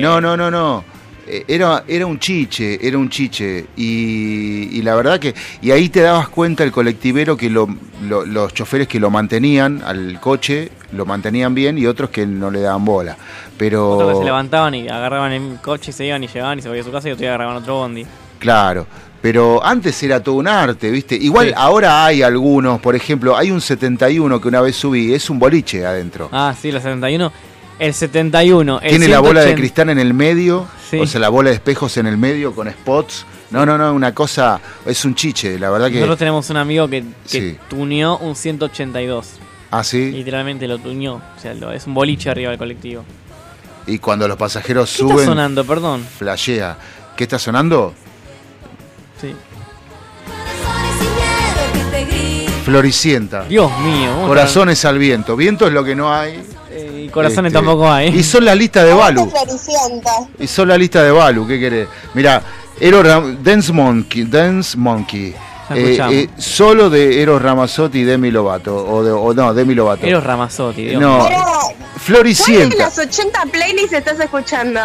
No, no, no, no. Eh, Era, era un chiche, era un chiche. Y, y la verdad que. Y ahí te dabas cuenta el colectivero que lo- lo- los choferes que lo mantenían al coche, lo mantenían bien y otros que no le daban bola. Pero. Otros que se levantaban y agarraban el coche y se iban y llegaban y se volvían a su casa y otros agarraban otro bondi. Claro, pero antes era todo un arte, ¿viste? Igual Sí. ahora hay algunos, por ejemplo, hay un 71 que una vez subí, es un boliche adentro. Ah, sí, la 71. El 71. El Tiene la bola de 180. cristal en el medio, Sí. o sea, la bola de espejos en el medio con spots. No, no, no, una cosa, es un chiche, la verdad que... Nosotros tenemos un amigo que, que Sí. tuneó un 182. Ah, sí, Literalmente lo tuneó. O sea, lo- es un boliche arriba del colectivo. y cuando los pasajeros ¿Qué suben... está sonando? Perdón. Flashea. ¿Qué está sonando? Sí. Floricienta. Dios mío. ¿cómo Corazones al viento. Viento es lo que no hay. Eh, y corazones Este, tampoco hay. Y son las listas de Balu. Floricienta. Y son la lista de Balu, ¿qué querés? Mira, Eros Ram- Dance Monkey, Dance Monkey. Eh, eh, solo de Eros Ramazzotti y Demi Lovato. O, de, o no, Demi Lovato. Eros Ramazzotti, Dios No. Pero, ¿cuál de Floricienta. las 80 playlists estás escuchando?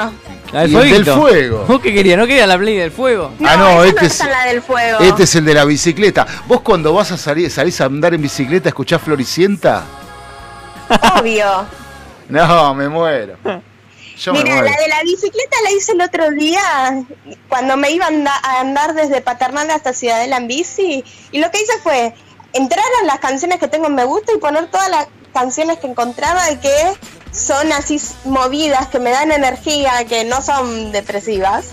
La del fuego. ¿Vos qué querías? ¿No quería la Play del fuego? ah, no, este no es, la del fuego. este es el de la bicicleta. ¿Vos cuando vas a salir, salís a andar en bicicleta, escuchás Floricienta? Obvio. No, me muero. Yo Mira, la de la bicicleta la hice el otro día cuando me iba a anda- a andar desde Paternal hasta Ciudadela en bici. Y lo que hice fue entrar a las canciones que tengo en Me Gusta y poner todas las canciones que encontraba y que son así movidas, que me dan energía, que no son depresivas.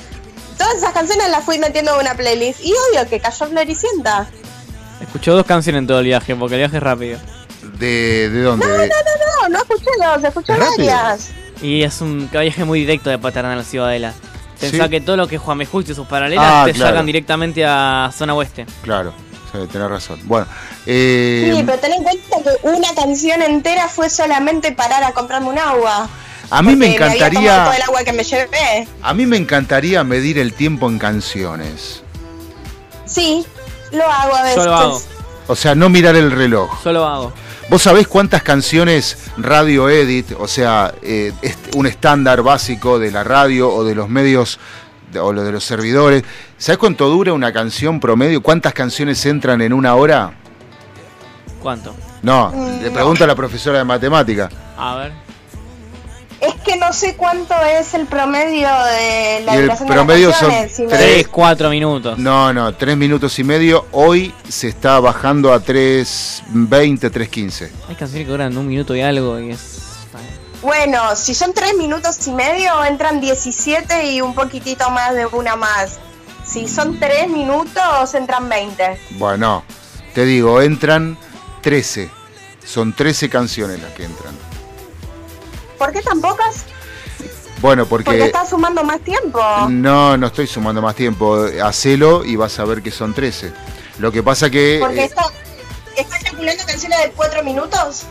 Todas esas canciones las fui metiendo en una playlist. Y obvio que cayó Floricienta. Escuchó dos canciones en todo el viaje, porque el viaje es rápido. ¿De, de dónde? No, no, no, no, no escuché dos, escuché varias. Y es un viaje muy directo de Paternal a Ciudadela. Pensá Sí. que todo lo que es Juan Justo y sus paralelas Ah, te claro. sacan directamente a zona oeste. Claro, tenés razón. Bueno, eh, Sí, pero ten en cuenta que una canción entera fue solamente parar a comprarme un agua. a mí me encantaría, todo el agua que me llevé. a mí me encantaría medir el tiempo en canciones. Sí, lo hago a veces. Yo lo hago. O sea, no mirar el reloj. Yo lo hago. ¿Vos sabés cuántas canciones radio edit, o sea, eh, est- un estándar básico de la radio o de los medios de- o lo de los servidores? ¿Sabés cuánto dura una canción promedio? ¿Cuántas canciones entran en una hora? ¿Cuánto? No, Mm, le pregunto a la profesora de matemática. A ver. Es que no sé cuánto es el promedio de la Y el duración de promedio las son si me- tres. 3, 4 minutos. No, no, tres minutos y medio. Hoy se está bajando a 3.20, 3.15. Hay canciones que duran un minuto y algo y es. Bueno, si son tres minutos y medio, entran 17 y un poquitito más de una más. Si son tres minutos, entran 20. Bueno, te digo, entran 13. Son 13 canciones las que entran. ¿Por qué tan pocas? Bueno, Porque porque... estás sumando más tiempo. No, no estoy sumando más tiempo. Hacelo y vas a ver que son 13. Lo que pasa que... Porque eh, está, ¿estás calculando canciones de cuatro minutos?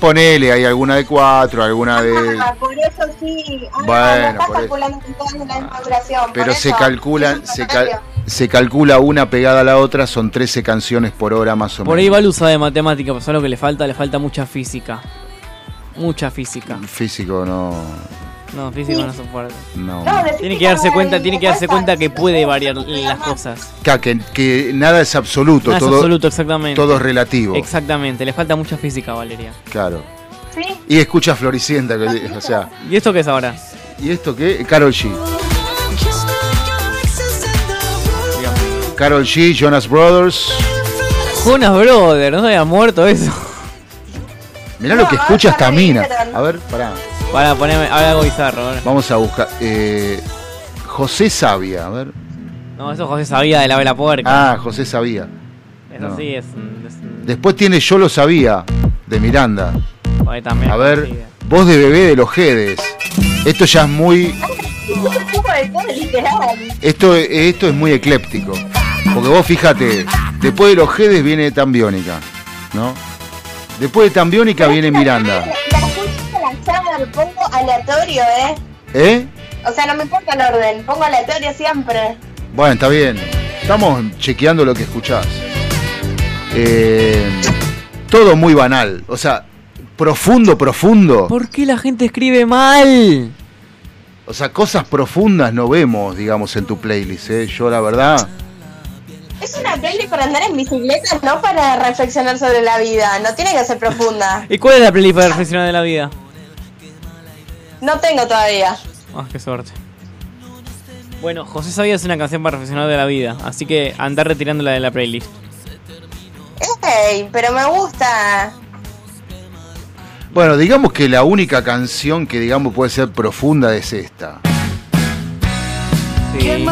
ponele, hay alguna de 4, alguna de... Ah, por eso sí. Ah, Bueno, no estás por eso. calculando todas la misma duración. por Pero se calculan, se, cal- se calcula una pegada a la otra, son 13 canciones por hora más o Por ahí menos. va el uso de matemática, pues lo que le falta, le falta mucha física. Mucha física. Físico no... No, físico no soporta. No. Tiene que darse cuenta, tiene que darse cuenta que puede variar las cosas. Claro, Que, que nada es absoluto, No es todo, absoluto, exactamente. todo es relativo. Exactamente, le falta mucha física, Valeria. Claro. Y escucha Floricienta, que- o sea... ¿Y esto qué es ahora? ¿Y esto qué? Carol G. Carol G, Jonas Brothers. Jonas Brother, no había muerto eso. Mirá lo que escucha esta mina. A ver, pará. Para ponerme, ahora algo bizarro. Vamos a buscar. eh, José Sabia, a ver. No, eso José sabía de la vela puerca. Ah, José Sabía. eso no. sí es. un- es Después tiene Yo lo sabía, de Miranda. ahí también. A ver, voz de bebé de los Jedes. Esto ya es muy. Esto, esto es muy ecléptico. Porque vos fíjate, después de los Jedes viene Tambiónica, ¿no? Después de Tambiónica viene Miranda. La escucho la chava, lo pongo aleatorio, ¿eh? ¿Eh? O sea, no me importa el orden, pongo aleatorio siempre. Bueno, está bien. Estamos chequeando lo que escuchás. Eh, todo muy banal. O sea, profundo, profundo. ¿Por qué la gente escribe mal? O sea, cosas profundas no vemos, digamos, en tu playlist. ¿eh? Yo, la verdad. Es una playlist para andar en bicicleta, no para reflexionar sobre la vida. No tiene que ser profunda. ¿Y cuál es la playlist para reflexionar de la vida? No tengo todavía. Ah, qué suerte. Bueno, José Sabía es una canción para reflexionar de la vida, así que andar retirándola de la playlist. Ey, pero me gusta. Bueno, digamos que la única canción que, digamos, puede ser profunda es esta. Sí.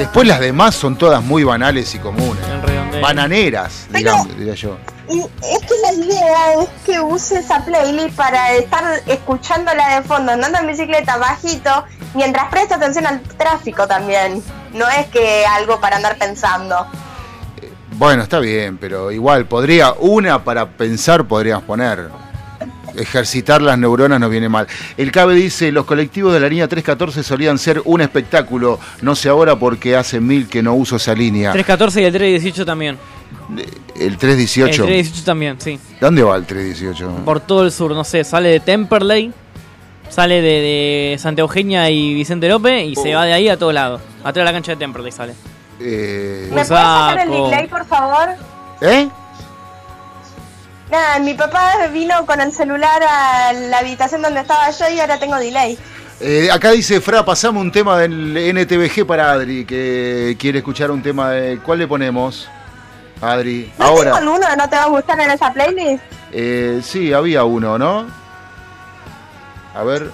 Después las demás son todas muy banales y comunes. Bananeras, digamos, diría yo. Y es que la idea es que use esa playlist para estar escuchándola de fondo, andando en bicicleta bajito, mientras presta atención al tráfico también. No es que algo para andar pensando. Bueno, está bien, pero igual podría, una para pensar podríamos poner. Ejercitar las neuronas no viene mal. El CABE dice, los colectivos de la línea 314 solían ser un espectáculo, no sé ahora porque hace mil que no uso esa línea. 314 y el 318 también. El 318. El 318 también, sí. ¿Dónde va el 318? Por todo el sur, no sé, sale de Temperley Sale de, de Santa Eugenia y Vicente López y se va de ahí a todo lado. Atrás de la cancha de Temperley sale. Eh, ¿Me puedes sacar el display, por favor? ¿Eh? Nada, mi papá vino con el celular a la habitación donde estaba yo y ahora tengo delay. Eh, acá dice, Fra, pasamos un tema del NTVG para Adri, que quiere escuchar un tema de... ¿Cuál le ponemos? Adri, ¿No ahora. tengo que no te va a gustar en esa playlist? Eh, sí, había uno, ¿no? A ver,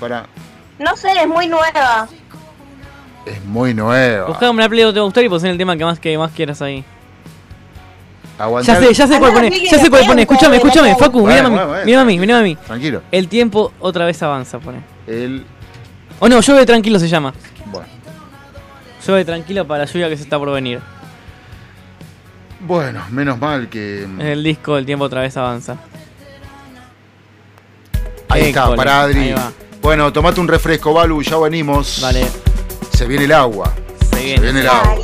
para... No sé, es muy nueva. Es muy nuevo. Buscá una play que te va a gustar y poner el tema que más, que más quieras ahí. Aguantar- Ya sé, ya sé cuál pone. Ya sé cuál pone. Escúchame, escúchame, Facu, Bueno, mírame a mí. bueno, a mí, mírame a mí. Tranquilo. El tiempo otra vez avanza, pone. El... O no, llueve tranquilo se llama. Bueno. Llueve tranquilo para la lluvia que se está por venir. Bueno, menos mal que... Es el disco El tiempo otra vez avanza. Ahí está, para Adri. ahí. Bueno, tomate un refresco, Balu, ya venimos. Vale. Se viene el agua. Se viene. el agua.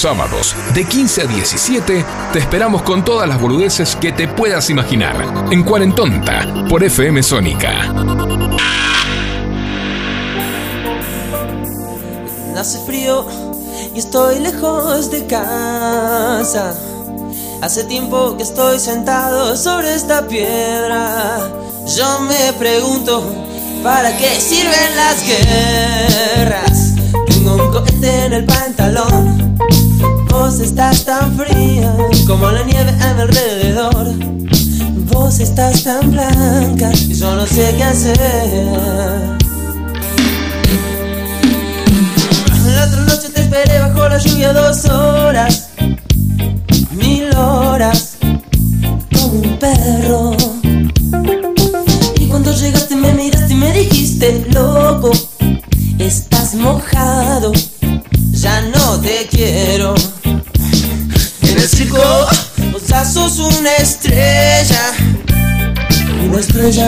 Sábados, de 15 a 17, te esperamos con todas las boludeces que te puedas imaginar. En Cuarentonta, por FM Sónica. Hace frío y estoy lejos de casa. Hace tiempo que estoy sentado sobre esta piedra. Yo me pregunto, ¿para qué sirven las guerras? Tengo un cohete en el pantalón. Vos estás tan fría como la nieve a mi alrededor. Vos estás tan blanca y yo no sé qué hacer. La otra noche te esperé bajo la lluvia dos horas, mil horas,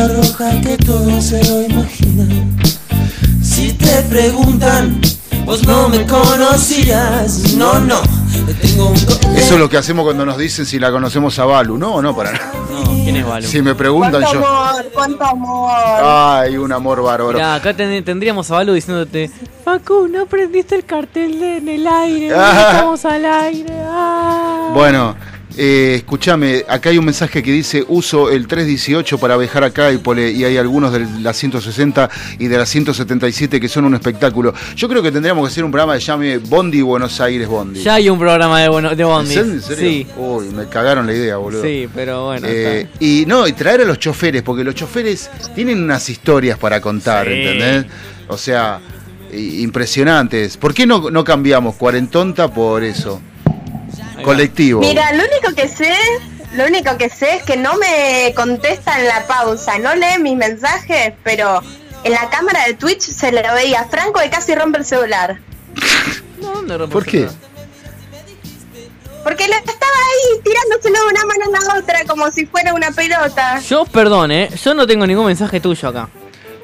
roja que todo se lo imagina. Si te preguntan, vos no me conocías, no, no, tengo un Eso es lo que hacemos cuando nos dicen si la conocemos a Balu. No, no, para nada. No, ¿quién es Balu? Si me preguntan Cuánto yo. amor, cuánto amor. Ay, un amor bárbaro. Mirá, acá ten- tendríamos a Balu diciéndote, Facu, no prendiste el cartel de en el aire, no Ah. estamos al aire. ah". Bueno, eh, escúchame, acá hay un mensaje que dice uso el 318 para viajar acá y, hay algunos de la 160 y de la 177 que son un espectáculo. Yo creo que tendríamos que hacer un programa que llame Bondi Buenos Aires Bondi. Ya hay un programa de, bueno, de ¿En Bondi. serio? ¿En serio? Sí, Uy, me cagaron la idea, boludo. sí, pero bueno. Eh, y no, y traer a los choferes, porque los choferes tienen unas historias para contar, Sí. ¿entendés? O sea, impresionantes. ¿Por qué no, no cambiamos cuarentonta por eso? Colectivo. Mira, lo único que sé, lo único que sé es que no me contesta en la pausa, no lee mis mensajes, pero en la cámara de Twitch se le veía Franco que casi rompe el celular. No, ¿dónde rompe ¿Por el qué? celular? Porque le estaba ahí tirándoselo de una mano a la otra como si fuera una pelota. Yo, perdón, ¿eh? Yo no tengo ningún mensaje tuyo acá.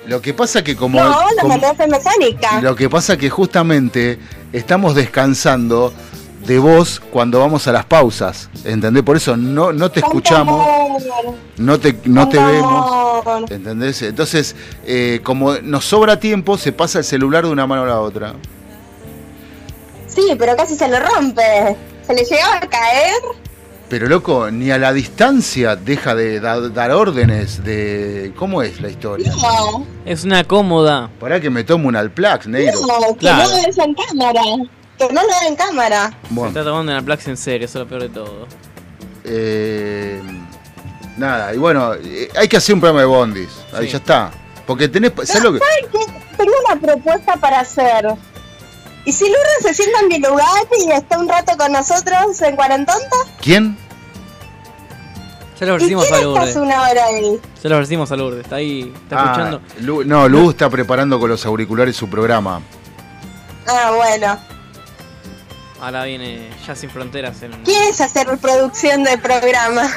Lo que pasa que como... no, lo como- mecánica. lo que pasa que justamente estamos descansando de vos cuando vamos a las pausas, ¿entendés? Por eso no, no te escuchamos, no te, no te vemos. ¿Entendés? Entonces, eh, como nos sobra tiempo, se pasa el celular de una mano a la otra. Sí, pero casi se le rompe. Se le llegaba a caer. Pero loco, ni a la distancia deja de da- dar órdenes de... ¿Cómo es la historia? No, Es una cómoda. Para que me tomo un Alplax, negro. no, que Claro. no lo des en cámara. Que no lo den en cámara. Se Bueno, está tomando una Plax en serio, eso es lo peor de todo. eh, nada, y bueno, eh, hay que hacer un programa de bondis. Ahí Sí. ya está. Porque tenés... ¿Sabes lo que...? ¿Saben qué? Tengo una propuesta para hacer. ¿Y si Lourdes se sienta en mi lugar y está un rato con nosotros en Cuarentonta? ¿Quién? Ya lo ¿Y ofrecimos quién a Lourdes. una hora ahí? Ya lo ofrecimos a Lourdes. Está ahí, está Ah, escuchando. Lu- no, Lu está preparando con los auriculares su programa. Ah, bueno. Ahora viene Ya Sin Fronteras en... ¿Quieres hacer producción de programa?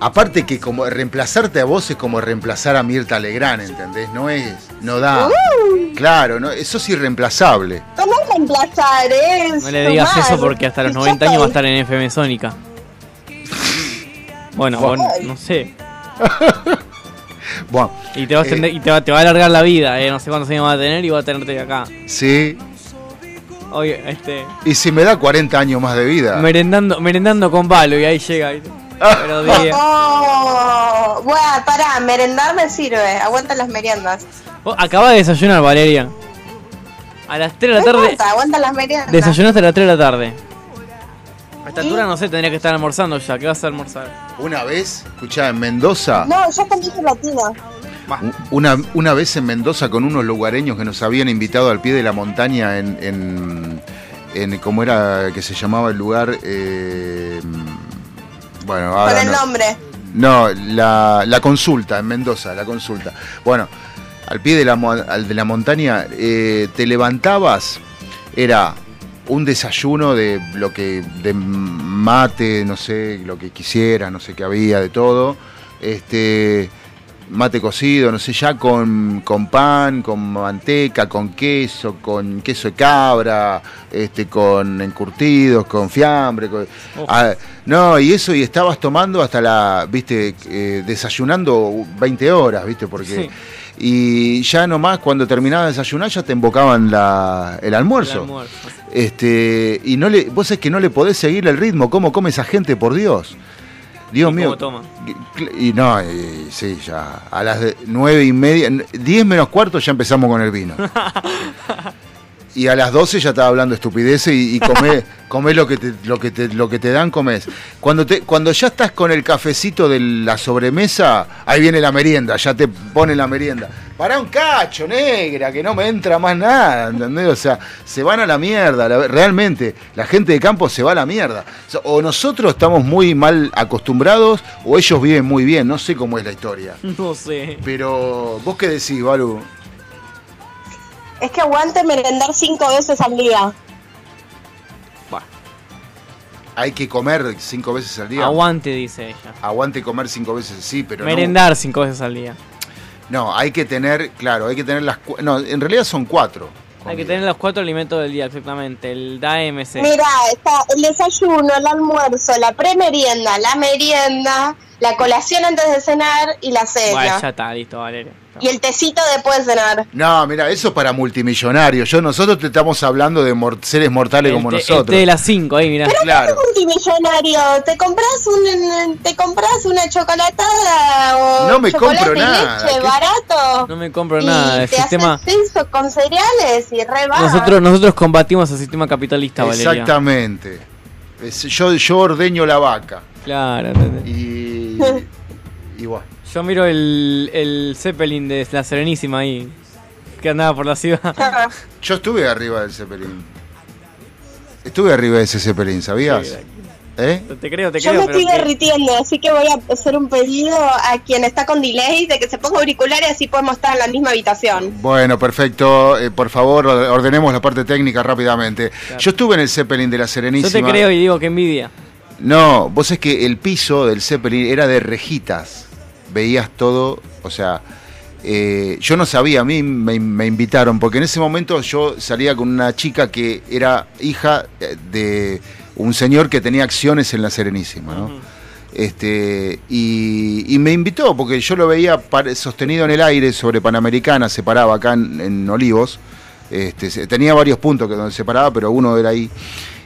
Aparte que como reemplazarte a vos es como reemplazar a Mirta Legrand, ¿entendés? No es, no da. Uh, Claro, no, eso es irreemplazable. ¿Cómo reemplazar, eh? No le digas eso porque hasta los Y 90 yo años va a estar en FM Sónica. Bueno, vos no sé. Bueno, Y te va a, Eh. y te va, te va a alargar la vida, eh. No sé cuántos años va a tener y va a tenerte acá. sí. Oye, este. Y si me da 40 años más de vida. Merendando, merendando con palo y ahí llega. y- Pero. Oh, bueno, pará, merendar me sirve. Aguanta las meriendas. Vos acabás de desayunar, Valeria. A las 3 de la tarde. importa, aguanta las meriendas. Desayunaste a las 3 de la tarde. A esta altura no sé, tendría que estar almorzando ya. ¿Qué vas a almorzar? Una vez, escuchá, en Mendoza, No, yo comí gelatina. Una, una vez en Mendoza con unos lugareños que nos habían invitado al pie de la montaña en, en, en- ¿cómo era que se llamaba el lugar? Eh, bueno, Con ahora el no. nombre. No, la, la consulta, en Mendoza, la consulta. Bueno, al pie de la, al de la montaña eh, te levantabas, era un desayuno de lo que, de mate, no sé, lo que quisiera, no sé qué había, de todo. Este, mate cocido, no sé, ya con, con pan, con manteca, con queso, con queso de cabra, este, con encurtidos, con fiambre. con- Ah, no, y eso, y estabas tomando hasta la, viste, eh, desayunando 20 horas, viste, porque... Sí. Y ya nomás cuando terminabas de desayunar ya te embocaban la, el almuerzo. El almuerzo. Este, y no le, vos es que no le podés seguir el ritmo, ¿cómo come esa gente, por Dios? Dios ¿Y mío. cómo toma? Y no, y sí, ya a las nueve y media, diez menos cuarto ya empezamos con el vino. Y a las 12 ya estaba hablando estupideces y, y comé, comé lo, que te, lo, que te, lo que te dan, comés. Cuando, te, cuando ya estás con el cafecito de la sobremesa, ahí viene la merienda, ya te pone la merienda. Pará un cacho, negra, que no me entra más nada, ¿entendés? O sea, se van a la mierda, la- realmente, la gente de campo se va a la mierda. O nosotros estamos muy mal acostumbrados o ellos viven muy bien, no sé cómo es la historia. No sé. Pero, ¿vos qué decís, Balu? Es que aguante merendar cinco veces al día. Hay que comer cinco veces al día. Aguante, dice ella. Aguante comer cinco veces, sí, pero no- Merendar cinco veces al día. No, hay que tener, claro, hay que tener las... No, en realidad son cuatro. Hay que tener los cuatro alimentos del día, exactamente. El DAMC. Mira, está el desayuno, el almuerzo, la premerienda, la merienda, la colación antes de cenar y la cena. Bueno, ya está, listo, Valeria. Y el tecito después de cenar. No, mira, eso es para multimillonarios. Yo, nosotros te estamos hablando de mor- seres mortales como El nosotros. de las 5 ahí, mirá. Claro. multimillonario, te compras un te compras una chocolatada o No me compro y nada, leche ¿qué? barato. No me compro y nada. El te sistema. haces eso con cereales y re. Nosotros, nosotros combatimos el sistema capitalista, Valeria. Exactamente. Es- yo, yo ordeño la vaca. Claro. ¿entendés? Y, y bueno. Yo miro el, el Zeppelin de la Serenísima ahí. Que andaba por la ciudad. Yo estuve arriba del Zeppelin. Estuve arriba de ese Zeppelin, ¿sabías? Sí, ¿Eh? Te creo, te Yo creo. me pero estoy derritiendo, así que voy a hacer un pedido a quien está con delay de que se ponga auriculares así podemos estar en la misma habitación. Bueno, perfecto. Eh, por favor, or- ordenemos la parte técnica rápidamente. Yo estuve en el Zeppelin de la Yo Serenísima. te creo y digo que envidia. No, vos es que el piso del Zeppelin era de rejitas. Veías todo, o sea, eh, yo no sabía, a mí me, me invitaron, porque en ese momento yo salía con una chica que era hija eh, de un señor que tenía acciones en la Serenísima, ¿no? Este, y, y me invitó, porque yo lo veía sostenido en el aire sobre Panamericana, se paraba acá en, en Olivos. Este, tenía varios puntos que donde se paraba, pero uno era ahí.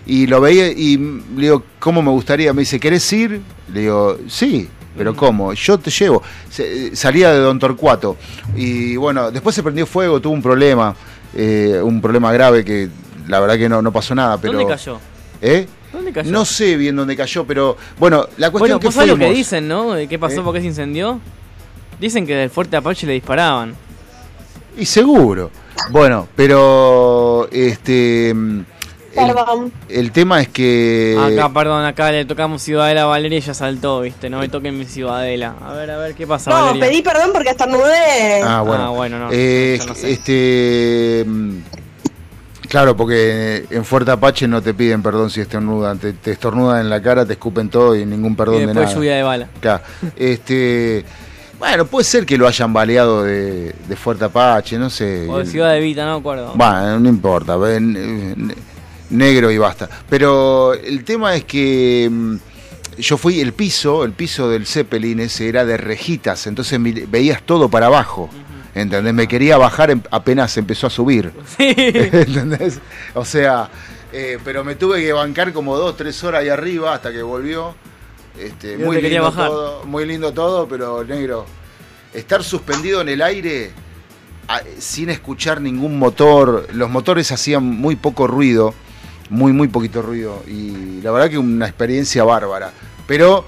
Y lo veía y le digo, ¿cómo me gustaría? Me dice, ¿querés ir? Le digo, sí, pero ¿cómo? Yo te llevo. Se- salía de Don Torcuato. Y bueno, después se prendió fuego, tuvo un problema, eh, un problema grave que la verdad que no, no pasó nada. Pero, ¿Dónde cayó? ¿Eh? ¿Dónde cayó? No sé bien dónde cayó, pero bueno, la Bueno, cuestión que ¿vos sabés lo que fuimos- dicen, no? ¿De ¿Qué pasó? ¿Eh? ¿Por qué se incendió? Dicen que del fuerte Apache le disparaban. Y seguro. Bueno, pero este el, Perdón. el tema es que Acá, perdón, acá le tocamos Ciudadela a Valeria y ya saltó, viste. No me toquen mi Ciudadela. A ver, a ver, ¿qué pasa, No, Valeria? pedí perdón porque estornudé. Ah, bueno. Ah, bueno, no, Eh, yo no sé. Este. mm, Claro, porque en Fuerte Apache no te piden perdón si estornudan. Te, te estornudan en la cara, te escupen todo y ningún perdón Y de después nada. lluvia de bala. Claro. Este. Bueno, puede ser que lo hayan baleado de, de Fuerte Apache, no sé. O de Ciudad de Vita, no me acuerdo. Bueno, no importa, ven, eh, negro y basta. Pero el tema es que mm, yo fui, el piso, el piso del Zeppelin ese era de rejitas, entonces veías todo para abajo. ¿Entendés? Me quería bajar em- apenas empezó a subir. ¿Entendés? O sea, eh, pero me tuve que bancar como dos, tres horas ahí arriba hasta que volvió. Este, ¿Y muy lindo bajar? todo, muy lindo todo, pero negro, estar suspendido en el aire a- sin escuchar ningún motor, los motores hacían muy poco ruido, muy muy poquito ruido y la verdad que una experiencia bárbara. Pero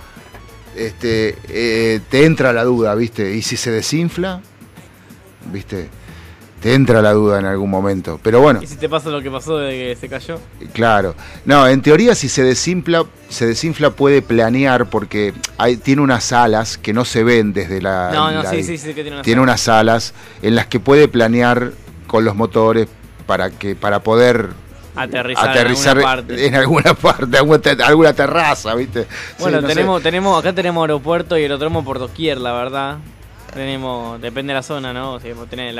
este eh, te entra la duda, ¿viste? ¿Y si se desinfla? ¿Viste? Te entra la duda en algún momento. Pero bueno, ¿Y si te pasa lo que pasó de que se cayó? Claro. No, en teoría si se desinfla, se desinfla puede planear porque hay, tiene unas alas que no se ven desde la... No, no, la- sí, sí, sí, que tiene unas Tiene unas alas en las que puede planear con los motores para que para poder Aterrizar, aterrizar en alguna parte. en alguna parte, alguna, te- alguna terraza, ¿viste? Sí, Bueno, sé. tenemos, tenemos, acá tenemos aeropuerto y aeródromo por doquier, la verdad. Tenemos, depende de la zona, ¿no? Si el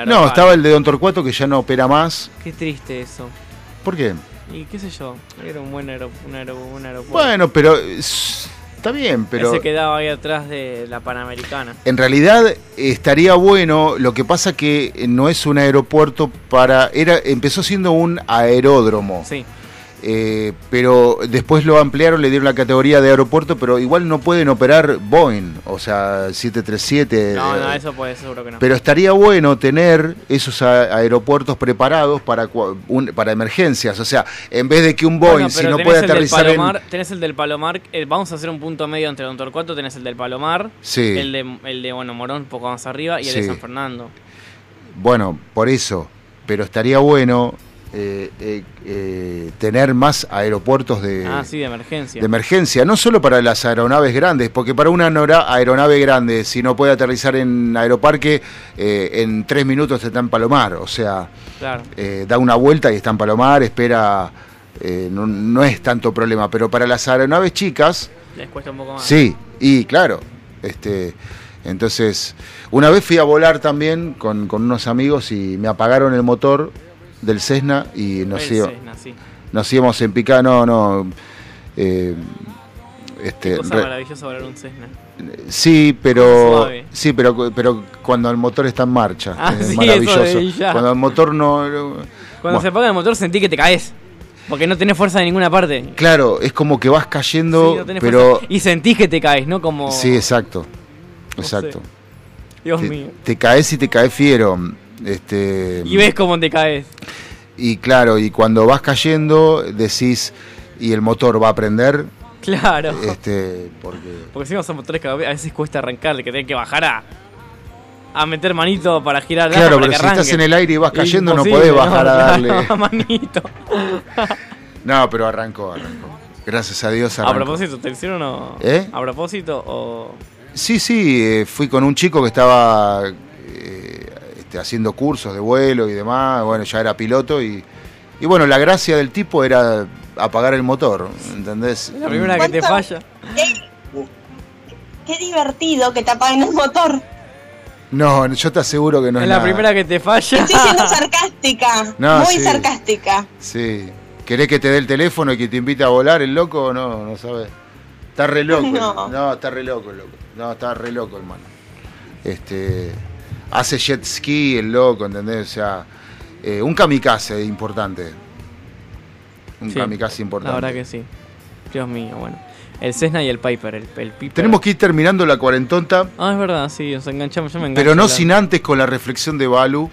No, estaba el de Don Torcuato que ya no opera más. Qué triste eso. ¿Por qué? Y qué sé yo, era un buen aero- un un aeropuerto. Bueno, pero es- está bien, pero Ese quedaba ahí atrás de la Panamericana. en realidad estaría bueno. Lo que pasa que no es un aeropuerto para. era Empezó siendo un aeródromo. Sí. Eh, pero después lo ampliaron, le dieron la categoría de aeropuerto, pero igual no pueden operar Boeing, o sea, 737. No, no, eh, eso puede, seguro que no. Pero estaría bueno tener esos aeropuertos preparados para, un- para emergencias. O sea, en vez de que un Boeing, Bueno, si no puede aterrizar en. Palomar, Tenés el del Palomar, eh, vamos a hacer un punto medio entre Don Torcuato, tenés el del Palomar, Sí. el de, el de bueno, Morón un poco más arriba y el de. San Fernando. Bueno, por eso. Pero estaría bueno eh, eh, eh, tener más aeropuertos de, ah, sí, de emergencia. de emergencia. No solo para las aeronaves grandes, porque para una aero- aeronave grande, si no puede aterrizar en aeroparque, en tres minutos está en Palomar. O sea, Claro. da una vuelta y está en Palomar, espera. no, no es tanto problema. Pero para las aeronaves chicas. Les cuesta un poco más. Sí, y claro, este, entonces, una vez fui a volar también con, con unos amigos y me apagaron el motor del Cessna y nos, Cessna, sí. nos íbamos en picada, no, no, eh, este, Cosa re- maravillosa volar un Cessna. sí, pero, sí, pero, pero cuando el motor está en marcha, Ah, es sí, maravilloso. Cuando el motor no, no- Cuando bueno, se apaga el motor sentí que te caes. Porque no tenés fuerza de ninguna parte. claro, es como que vas cayendo, Sí, no tenés pero fuerza. Y sentís que te caes, ¿no? Como. sí, exacto, No exacto. sé. Dios te, mío. te caes y te caes fiero. Este, Y ves cómo te caes. y claro, y cuando vas cayendo decís, y el motor va a prender, Claro. este, porque Porque si no son motores que a veces cuesta arrancar, que tenés que bajar a. A meter manito para girar Claro, para pero si estás en el aire y vas cayendo, no podés bajar a darle. claro, manito. no, pero arrancó, arrancó. Gracias a Dios A arrancó. propósito, ¿te hicieron o.? ¿Eh? A propósito o. Sí, sí, eh, fui con un chico que estaba este, haciendo cursos de vuelo y demás, bueno, ya era piloto y, y bueno, la gracia del tipo era apagar el motor, ¿entendés? La primera que te falla. Qué divertido que te apaguen el motor. No, yo te aseguro que no es, es la nada. primera que te falla. Estoy siendo sarcástica. No, muy sí. sarcástica. Sí. ¿Querés que te dé el teléfono y que te invite a volar el loco? No, no sabes. Está re loco. No. No, está re loco el loco. No, está re loco, hermano. Este. Hace jet ski el loco, ¿entendés? O sea, eh, un kamikaze importante. Un Sí, kamikaze importante. La verdad que sí. Dios mío, bueno. El Cessna y el Piper, el, el Piper. Tenemos que ir terminando la cuarentonta, Ah, es verdad, sí, nos enganchamos, yo me engancho. pero no la- sin antes con la reflexión de Balu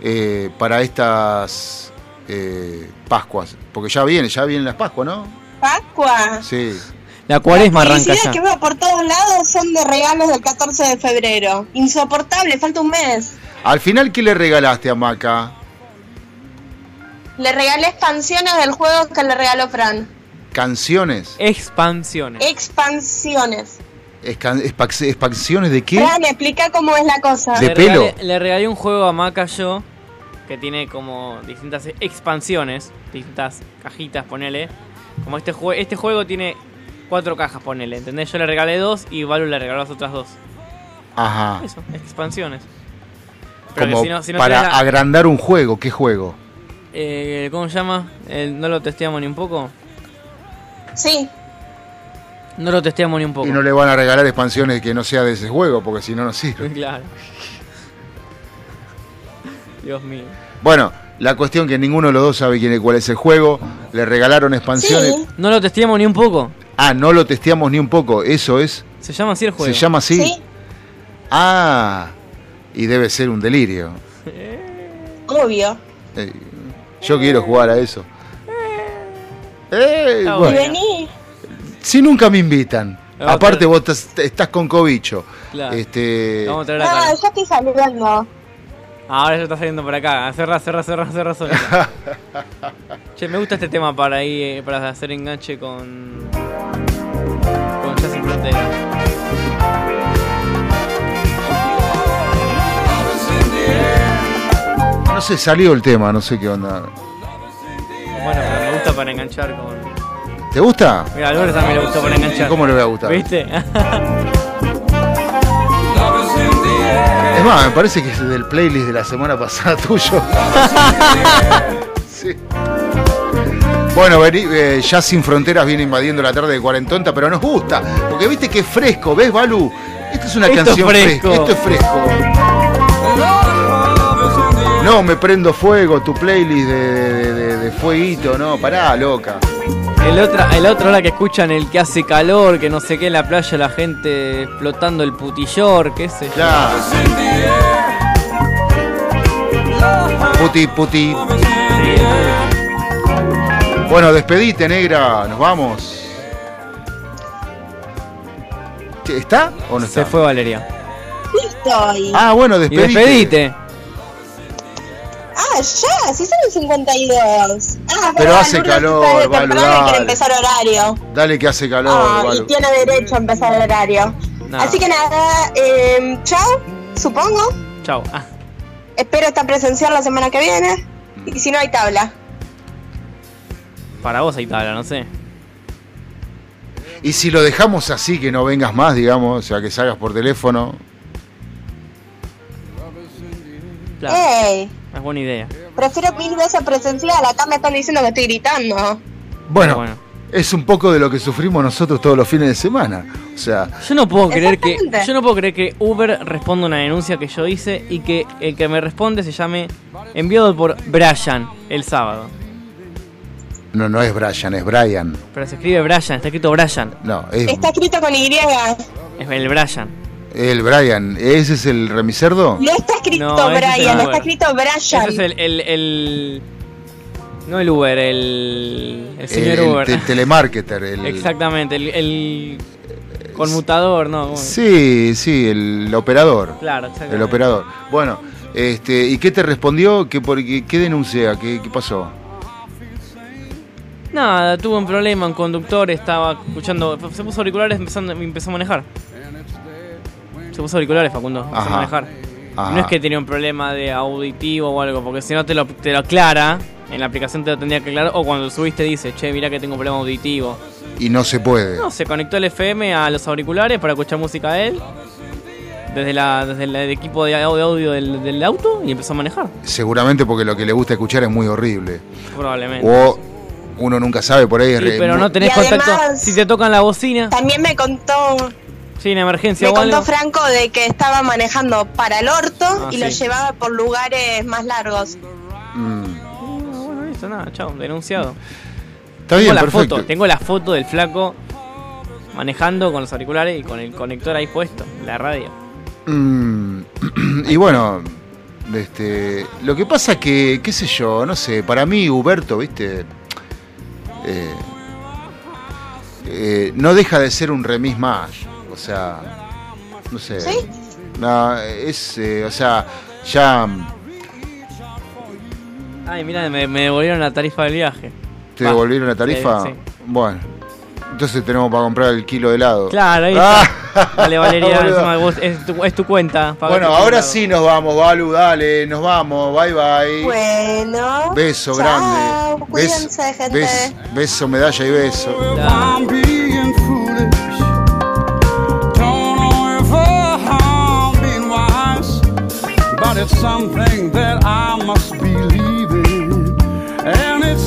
eh, para estas eh, Pascuas. Porque ya viene, ya vienen las Pascuas, ¿no? Pascua. Sí. La cuaresma Las arranca ya. que veo por todos lados son de regalos del 14 de febrero. Insoportable, falta un mes. Al final, ¿qué le regalaste a Maca? Le regalé expansiones del juego que le regaló Fran. ¿Canciones? Expansiones. Expansiones. ¿Expansiones de qué? Fran, explica cómo es la cosa. De le pelo. Regalé, le regalé un juego a Maca yo que tiene como distintas expansiones, distintas cajitas, ponele. Como este, jue- este juego tiene cuatro cajas, ponele, ¿entendés? Yo le regalé dos y Valu le regaló las otras dos. Ajá. Eso, expansiones. Pero que Como si no- si no para tenés la- agrandar un juego. ¿Qué juego? Eh, ¿Cómo se llama? Eh, ¿No lo testeamos ni un poco? Sí. No lo testeamos ni un poco. Y no le van a regalar expansiones que no sea de ese juego, porque si no, no sirve. Claro. Dios mío. Bueno, la cuestión que ninguno de los dos sabe quién es, cuál es el juego. Le regalaron expansiones. No lo testeamos ni un poco. Ah, no lo testeamos ni un poco. Eso es. Se llama así el juego. ¿Se llama así? Ah, y debe ser un delirio. Obvio. Eh, yo quiero jugar a eso. Eh, Está bueno. Y vení. Si nunca me invitan. Aparte vos estás, estás con cobicho. Claro. Este, Vamos a traer No, acá. yo estoy saliendo. Ahora ya está saliendo por acá. Cerra, cerra, cerra, cerra solita. che, me gusta este tema para ahí, eh, para hacer enganche con. con Jazz Sin Frontera. no sé, salió el tema, no sé qué onda. Bueno, pero me gusta para enganchar con. ¿Te gusta? Mira, a Álvarez también le gustó para enganchar. ¿Cómo le voy a gustar? ¿Viste? Es más, me parece que es del playlist de la semana pasada tuyo. Sí. Bueno, vení, eh, ya sin fronteras viene invadiendo la tarde de cuarentonta, pero nos gusta. Porque viste que es fresco, ¿ves, Balu? Esta es una Esto es canción fresco. fresca. Esto es fresco. No, me prendo fuego, tu playlist de, de- de- de fueguito, no, pará, loca. El otra, el otro hora que escuchan el que hace calor, que no sé qué en la playa, la gente explotando el putillor, qué sé yo. Puti, puti. Bueno, despedite, negra, nos vamos. ¿Está o no está? Se fue Valeria. Estoy. Ah, bueno, Y despedite. Ah, ya, sí son los 52. Ah, Pero perdón, hace calor, Balu, dale. quiere empezar horario. Dale que hace calor, Ah, y tiene derecho a empezar el horario. No. Así que nada, eh, chao, supongo. Chao. Ah, Espero estar presencial la semana que viene. Y si no, hay tabla. para vos ahí tabla, no sé. Y si lo dejamos así, que no vengas más, digamos, o sea, que salgas por teléfono. Claro, Ey, es buena idea. prefiero mil veces presencial. Acá me están diciendo que estoy gritando. Bueno, Bueno. es un poco de lo que sufrimos nosotros todos los fines de semana. O sea, Yo no puedo creer que yo no puedo creer que Uber responda una denuncia que yo hice y que el que me responde se llame enviado por Brian el sábado. no, no es Brian, es Brian. Pero se escribe Brian, está escrito Brian. No, es Está escrito con Y. Es el Brian. El Brian. ¿Ese es el remicerdo? No está escrito No, es Brian, está escrito Brian. Ese es el, el, el- no el Uber, el el señor el, Uber. te- telemarketer. El, Exactamente, el, el conmutador, ¿no? Sí, sí, el operador. Claro, exactamente. El operador. Bueno, este, ¿y qué te respondió? ¿Qué, por, qué, qué denuncia? ¿Qué, qué pasó? Nada, tuvo un problema, un conductor estaba escuchando, se puso auriculares empezando, y empezó a manejar. Se puso auriculares, Facundo, empezó Ajá. a manejar. Ajá. No es que tenía un problema de auditivo o algo, porque si no te lo, te lo aclara, en la aplicación te lo tendría que aclarar, o cuando subiste dice, che, mira que tengo un problema auditivo. Y no se puede. No, se conectó el FM a los auriculares para escuchar música a él, desde, la, desde el equipo de audio, de del, del auto, y empezó a manejar, Seguramente porque lo que le gusta escuchar es muy horrible. probablemente. O uno nunca sabe, por ahí es Sí, re- pero no tenés Y contacto. además- Si te tocan la bocina, También me contó, sí, en emergencia me o algo. contó Franco de que estaba manejando para el orto Ah, y lo llevaba por lugares más largos. Mm. No, bueno, listo, nada, chao, denunciado. Está tengo bien, la perfecto. foto, tengo la foto del flaco manejando con los auriculares y con el conector ahí puesto, la radio. Mm, y bueno, este, lo que pasa que, qué sé yo, no sé, para mí Huberto, viste, Eh, eh, no deja de ser un remis más, o sea, no sé. ¿Sí? No, es, eh, o sea, ya Ay, mira, me, me devolvieron la tarifa del viaje. te Va, devolvieron la tarifa. eh, sí. Bueno, entonces tenemos para comprar el kilo de helado. Claro, ahí Ah. está. Dale, Valeria, Boludo. encima vos- es, tu, es tu cuenta. Bueno, tu ahora helado. sí nos vamos, Balu, dale, nos vamos, bye bye. Bueno. Beso chao, grande. Cuídense, Bes- gente. bes- beso, medalla y beso. I'm it's something that I must believe in. And it's